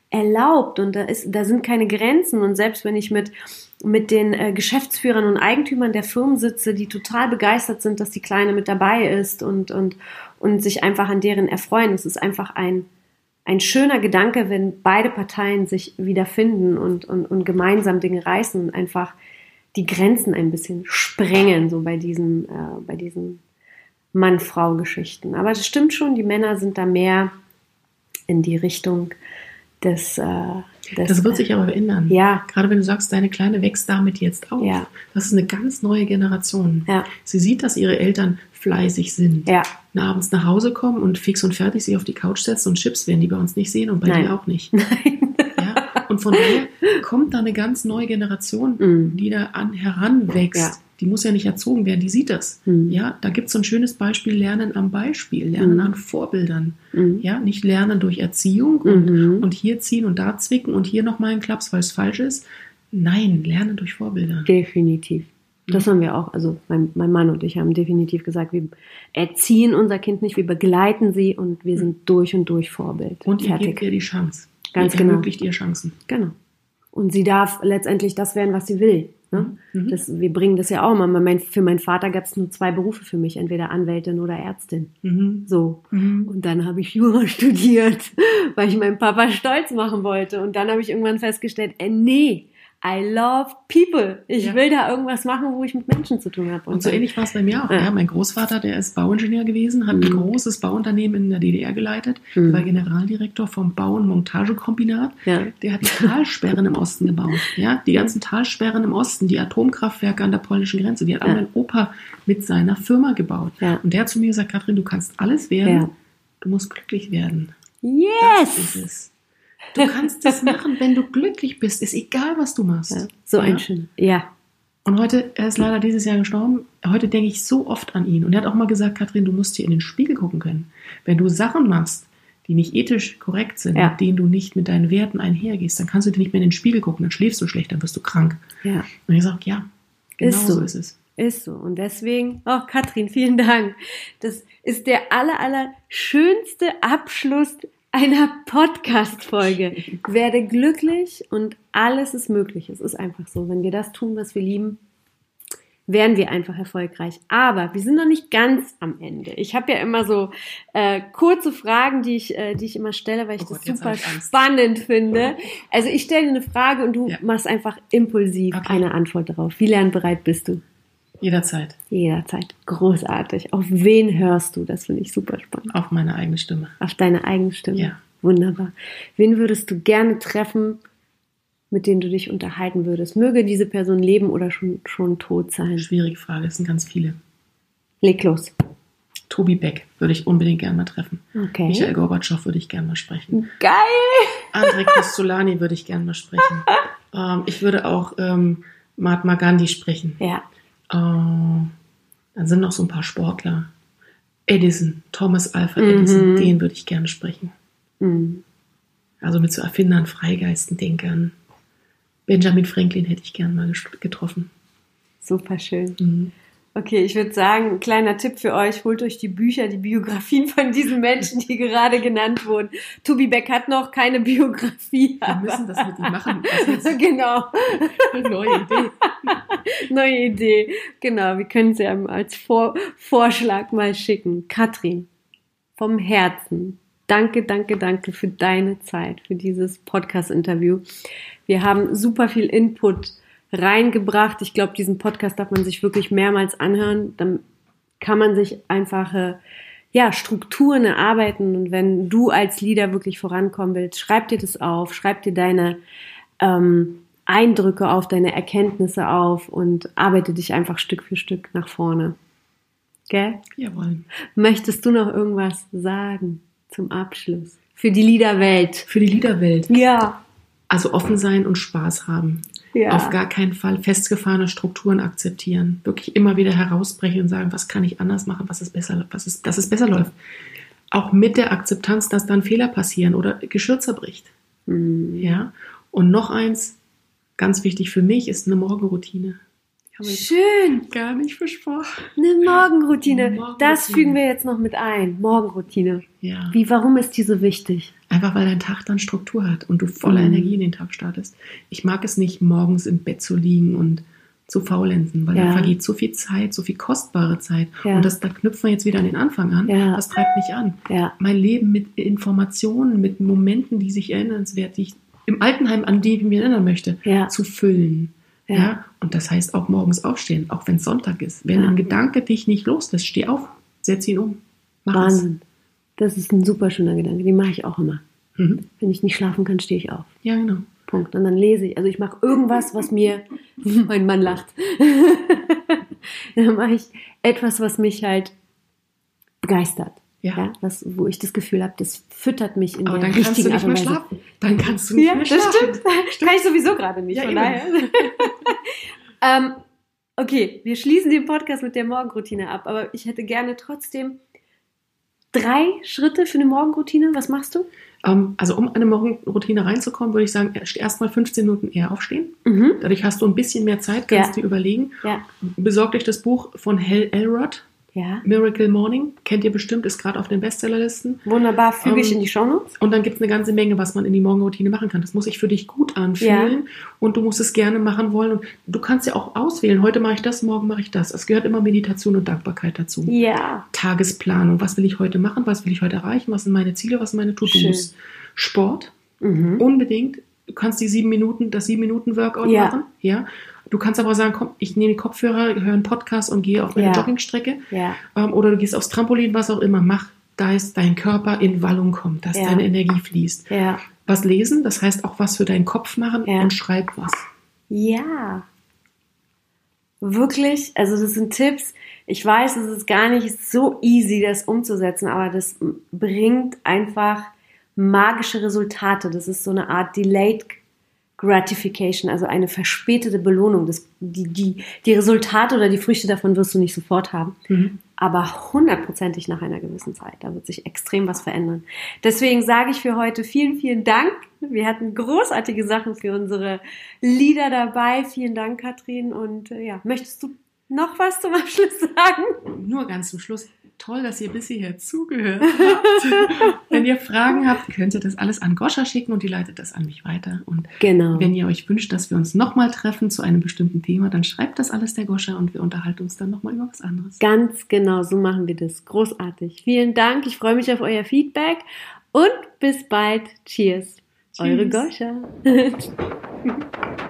Speaker 1: erlaubt und da ist, da sind keine Grenzen. Und selbst wenn ich mit mit den äh, Geschäftsführern und Eigentümern der Firmen sitze, die total begeistert sind, dass die Kleine mit dabei ist und, und, und sich einfach an deren erfreuen. Es ist einfach ein, ein schöner Gedanke, wenn beide Parteien sich wiederfinden und, und, und gemeinsam Dinge reißen und einfach die Grenzen ein bisschen sprengen, so bei diesen, äh, bei diesen Mann-Frau-Geschichten. Aber das stimmt schon, die Männer sind da mehr in die Richtung des, äh, des
Speaker 2: Das wird sich aber ändern.
Speaker 1: Ja.
Speaker 2: Gerade wenn du sagst, deine Kleine wächst damit jetzt auf.
Speaker 1: Ja.
Speaker 2: Das ist eine ganz neue Generation.
Speaker 1: Ja.
Speaker 2: Sie sieht, dass ihre Eltern fleißig sind.
Speaker 1: Ja,
Speaker 2: Und abends nach Hause kommen und fix und fertig sich auf die Couch setzen und Chips werden die bei uns nicht sehen und bei
Speaker 1: Nein.
Speaker 2: dir auch nicht. Ja? Und von daher kommt da eine ganz neue Generation,
Speaker 1: Mhm.
Speaker 2: die da an, heranwächst.
Speaker 1: Ja.
Speaker 2: Die muss ja nicht erzogen werden, die sieht das.
Speaker 1: Mhm.
Speaker 2: Ja, da gibt es so ein schönes Beispiel, Lernen am Beispiel, Lernen
Speaker 1: Mhm.
Speaker 2: an Vorbildern.
Speaker 1: Mhm.
Speaker 2: Ja, nicht lernen durch Erziehung und,
Speaker 1: Mhm.
Speaker 2: und hier ziehen und da zwicken und hier nochmal einen Klaps, weil es falsch ist. Nein, lernen durch Vorbilder.
Speaker 1: definitiv. Das haben wir auch, also mein, mein Mann und ich haben definitiv gesagt, wir erziehen unser Kind nicht, wir begleiten sie und wir sind durch und durch Vorbild.
Speaker 2: Und ihr
Speaker 1: Fertig.
Speaker 2: gebt ihr die Chance.
Speaker 1: Ganz
Speaker 2: ihr
Speaker 1: genau.
Speaker 2: ermöglicht ihr Chancen.
Speaker 1: Genau. Und sie darf letztendlich das werden, was sie will. Ne?
Speaker 2: Mhm.
Speaker 1: Das, wir bringen das ja auch immer. Mein, für meinen Vater gab es nur zwei Berufe für mich, entweder Anwältin oder Ärztin.
Speaker 2: Mhm.
Speaker 1: So.
Speaker 2: Mhm.
Speaker 1: Und dann habe ich Jura studiert, weil ich meinen Papa stolz machen wollte. Und dann habe ich irgendwann festgestellt, äh, nee, I love people. Ich
Speaker 2: Ja.
Speaker 1: will da irgendwas machen, wo ich mit Menschen zu tun habe.
Speaker 2: Und so
Speaker 1: dann-
Speaker 2: ähnlich war es bei mir auch.
Speaker 1: Ja.
Speaker 2: Ja. mein Großvater, der ist Bauingenieur gewesen, hat ein
Speaker 1: Mhm.
Speaker 2: großes Bauunternehmen in der DDR geleitet,
Speaker 1: Mhm.
Speaker 2: war Generaldirektor vom Bau- und Montagekombinat.
Speaker 1: Ja.
Speaker 2: Der hat die Talsperren im Osten gebaut. Ja, die ganzen Talsperren im Osten, die Atomkraftwerke an der polnischen Grenze, die hat auch mein Opa mit seiner Firma gebaut. Und der hat zu mir gesagt, Katrin, du kannst alles werden, du musst glücklich werden. Das ist
Speaker 1: Yes!
Speaker 2: Du kannst es machen, wenn du glücklich bist. Ist egal, was du machst.
Speaker 1: Ja, so
Speaker 2: Ja?
Speaker 1: ein schöner. Ja.
Speaker 2: Und heute, er ist leider dieses Jahr gestorben. Heute denke ich so oft an ihn. Und er hat auch mal gesagt, Katrin, du musst hier in den Spiegel gucken können. Wenn du Sachen machst, die nicht ethisch korrekt sind,
Speaker 1: Ja.
Speaker 2: mit denen du nicht mit deinen Werten einhergehst, dann kannst du dir nicht mehr in den Spiegel gucken, dann schläfst du schlecht, dann wirst du krank.
Speaker 1: Ja.
Speaker 2: Und ich sage, ja, genau
Speaker 1: Ist so.
Speaker 2: so ist es.
Speaker 1: Ist so. Und deswegen, oh Katrin, vielen Dank. Das ist der aller, aller schönste Abschluss einer Podcast-Folge. Werde glücklich und alles ist möglich. Es ist einfach so. Wenn wir das tun, was wir lieben, werden wir einfach erfolgreich. Aber wir sind noch nicht ganz am Ende. Ich habe ja immer so äh, kurze Fragen, die ich, äh, die ich immer stelle, weil ich
Speaker 2: Oh
Speaker 1: das
Speaker 2: Gott, jetzt
Speaker 1: super
Speaker 2: Angst.
Speaker 1: spannend finde. Also ich stelle dir eine Frage und du
Speaker 2: Ja.
Speaker 1: machst einfach impulsiv
Speaker 2: Okay.
Speaker 1: eine Antwort darauf. Wie lernbereit bist du?
Speaker 2: Jederzeit.
Speaker 1: Jederzeit. Großartig. Auf wen hörst du? Das finde ich super spannend.
Speaker 2: Auf meine eigene Stimme.
Speaker 1: Auf deine eigene Stimme.
Speaker 2: Ja.
Speaker 1: Wunderbar. Wen würdest du gerne treffen, mit dem du dich unterhalten würdest? Möge diese Person leben oder schon, schon tot sein?
Speaker 2: Schwierige Frage, es sind ganz viele.
Speaker 1: Leg los.
Speaker 2: Tobi Beck würde ich unbedingt gerne mal treffen.
Speaker 1: Okay.
Speaker 2: Michael Gorbatschow würde ich gerne mal sprechen.
Speaker 1: Geil!
Speaker 2: André Costolani würde ich gerne mal sprechen. Ähm, ich würde auch ähm, Mahatma Gandhi sprechen.
Speaker 1: Ja.
Speaker 2: Äh, dann sind noch so ein paar Sportler. Edison, Thomas Alpha
Speaker 1: Mhm.
Speaker 2: Edison, den würde ich gerne sprechen.
Speaker 1: Mhm.
Speaker 2: Also mit so Erfindern, Freigeisten, Denkern. Benjamin Franklin hätte ich gerne mal getroffen.
Speaker 1: Super schön.
Speaker 2: Mhm.
Speaker 1: Okay, ich würde sagen, kleiner Tipp für euch, holt euch die Bücher, die Biografien von diesen Menschen, die gerade genannt wurden. Tobi Beck hat noch keine Biografie.
Speaker 2: Wir müssen das mit ihm machen.
Speaker 1: genau.
Speaker 2: Neue Idee.
Speaker 1: Neue Idee. Genau, wir können sie ihm als Vor Vorschlag mal schicken. Katrin, vom Herzen, danke, danke, danke für deine Zeit, für dieses Podcast-Interview. Wir haben super viel Input reingebracht. Ich glaube, diesen Podcast darf man sich wirklich mehrmals anhören. Dann kann man sich einfach äh, ja, Strukturen erarbeiten. Und wenn du als Leader wirklich vorankommen willst, schreib dir das auf, schreib dir deine ähm, Eindrücke auf, deine Erkenntnisse auf und arbeite dich einfach Stück für Stück nach vorne. Gell?
Speaker 2: Jawohl.
Speaker 1: Möchtest du noch irgendwas sagen zum Abschluss? Für die Liederwelt.
Speaker 2: Für die Liederwelt.
Speaker 1: Ja.
Speaker 2: Also offen sein und Spaß haben.
Speaker 1: Ja.
Speaker 2: Auf gar keinen Fall festgefahrene Strukturen akzeptieren. Wirklich immer wieder herausbrechen und sagen, was kann ich anders machen, was ist besser, was ist, dass es besser läuft. Auch mit der Akzeptanz, dass dann Fehler passieren oder Geschirr zerbricht.
Speaker 1: Mhm.
Speaker 2: Ja. Und noch eins, ganz wichtig für mich, ist eine Morgenroutine.
Speaker 1: Schön.
Speaker 2: gar nicht versprochen.
Speaker 1: Eine Morgenroutine.
Speaker 2: Eine Morgenroutine.
Speaker 1: Das fügen wir jetzt noch mit ein. Morgenroutine.
Speaker 2: Ja.
Speaker 1: Wie, warum ist die so wichtig?
Speaker 2: Einfach weil dein Tag dann Struktur hat und du voller
Speaker 1: Mhm.
Speaker 2: Energie in den Tag startest. Ich mag es nicht, morgens im Bett zu liegen und zu faulenzen, weil
Speaker 1: Ja.
Speaker 2: da vergeht so viel Zeit, so viel kostbare Zeit.
Speaker 1: Ja.
Speaker 2: Und das, da knüpfen wir jetzt wieder an den Anfang an.
Speaker 1: Ja.
Speaker 2: Das treibt mich an.
Speaker 1: Ja.
Speaker 2: Mein Leben mit Informationen, mit Momenten, die sich erinnernswert, die ich im Altenheim, an die ich mich erinnern möchte,
Speaker 1: Ja.
Speaker 2: zu füllen.
Speaker 1: Ja.
Speaker 2: Ja. Und das heißt auch morgens aufstehen, auch wenn es Sonntag ist. Wenn
Speaker 1: Ja.
Speaker 2: ein Gedanke dich nicht loslässt, steh auf, setz ihn um. Mach
Speaker 1: Wahnsinn. Das ist ein super schöner Gedanke. Den mache ich auch immer.
Speaker 2: es. Mhm.
Speaker 1: Wenn ich nicht schlafen kann, stehe ich auf.
Speaker 2: Ja, genau.
Speaker 1: Punkt. Und dann lese ich. Also ich mache irgendwas, was mir, mein Mann lacht. dann mache ich etwas, was mich halt begeistert.
Speaker 2: Ja.
Speaker 1: Ja, was, wo ich das Gefühl habe, das füttert mich in
Speaker 2: Aber
Speaker 1: der
Speaker 2: dann kannst du nicht mehr schlafen. Dann kannst du nicht
Speaker 1: Ja,
Speaker 2: mehr
Speaker 1: das
Speaker 2: schlafen.
Speaker 1: stimmt. Kann ich sowieso gerade nicht.
Speaker 2: Ja,
Speaker 1: von daher. ähm, okay, wir schließen den Podcast mit der Morgenroutine ab, aber ich hätte gerne trotzdem drei Schritte für eine Morgenroutine. Was machst du?
Speaker 2: Ähm, also um eine Morgenroutine reinzukommen, würde ich sagen, erst mal 15 Minuten eher aufstehen.
Speaker 1: Mhm.
Speaker 2: Dadurch hast du ein bisschen mehr Zeit, kannst
Speaker 1: Ja.
Speaker 2: dir überlegen.
Speaker 1: Ja,
Speaker 2: Besorgt euch das Buch von Hal Elrod,
Speaker 1: ja.
Speaker 2: Miracle Morning. Kennt ihr bestimmt, ist gerade auf den Bestsellerlisten.
Speaker 1: Wunderbar, füge ich
Speaker 2: Ähm,
Speaker 1: in die Shownotes.
Speaker 2: Und dann gibt es eine ganze Menge, was man in die Morgenroutine machen kann. Das muss sich für dich gut anfühlen und du musst es gerne machen wollen. Und du kannst ja auch auswählen, heute mache ich das, morgen mache ich das. Es gehört immer Meditation und Dankbarkeit dazu.
Speaker 1: Ja.
Speaker 2: Tagesplanung, was will ich heute machen, was will ich heute erreichen, was sind meine Ziele, was sind meine. To-Dos. Sport,
Speaker 1: Mhm.
Speaker 2: unbedingt. Du kannst die sieben Minuten, das sieben Minuten Workout
Speaker 1: Ja.
Speaker 2: machen. Ja. Du kannst aber sagen, komm, ich nehme die Kopfhörer, höre einen Podcast und gehe auf meine
Speaker 1: Ja.
Speaker 2: Joggingstrecke.
Speaker 1: Ja.
Speaker 2: Ähm, oder du gehst aufs Trampolin, was auch immer. Mach, dass dein Körper in Wallung kommt, dass deine Energie fließt.
Speaker 1: Ja.
Speaker 2: Was lesen, das heißt auch was für deinen Kopf machen und schreib was.
Speaker 1: Ja. Wirklich, also das sind Tipps. Ich weiß, es ist gar nicht so easy, das umzusetzen, aber das bringt einfach magische Resultate. Das ist so eine Art Delayed Gratification, also eine verspätete Belohnung. Das, die, die, die Resultate oder die Früchte davon wirst du nicht sofort haben,
Speaker 2: Mhm.
Speaker 1: aber hundertprozentig nach einer gewissen Zeit. Da wird sich extrem was verändern. Deswegen sage ich für heute vielen, vielen Dank. Wir hatten großartige Sachen für unsere Lieder dabei. Vielen Dank, Katrin. Und äh, ja, möchtest du noch was zum Abschluss sagen?
Speaker 2: Nur ganz zum Schluss. Toll, dass ihr bis hierher zugehört habt. Wenn ihr Fragen habt, könnt ihr das alles an Goscha schicken und die leitet das an mich weiter. Und
Speaker 1: Genau.
Speaker 2: wenn ihr euch wünscht, dass wir uns nochmal treffen zu einem bestimmten Thema, dann schreibt das alles der Goscha und wir unterhalten uns dann nochmal über was anderes.
Speaker 1: Ganz genau, so machen wir das. Großartig. Vielen Dank. Ich freue mich auf euer Feedback und bis bald. Cheers. Eure
Speaker 2: Tschüss.
Speaker 1: Goscha.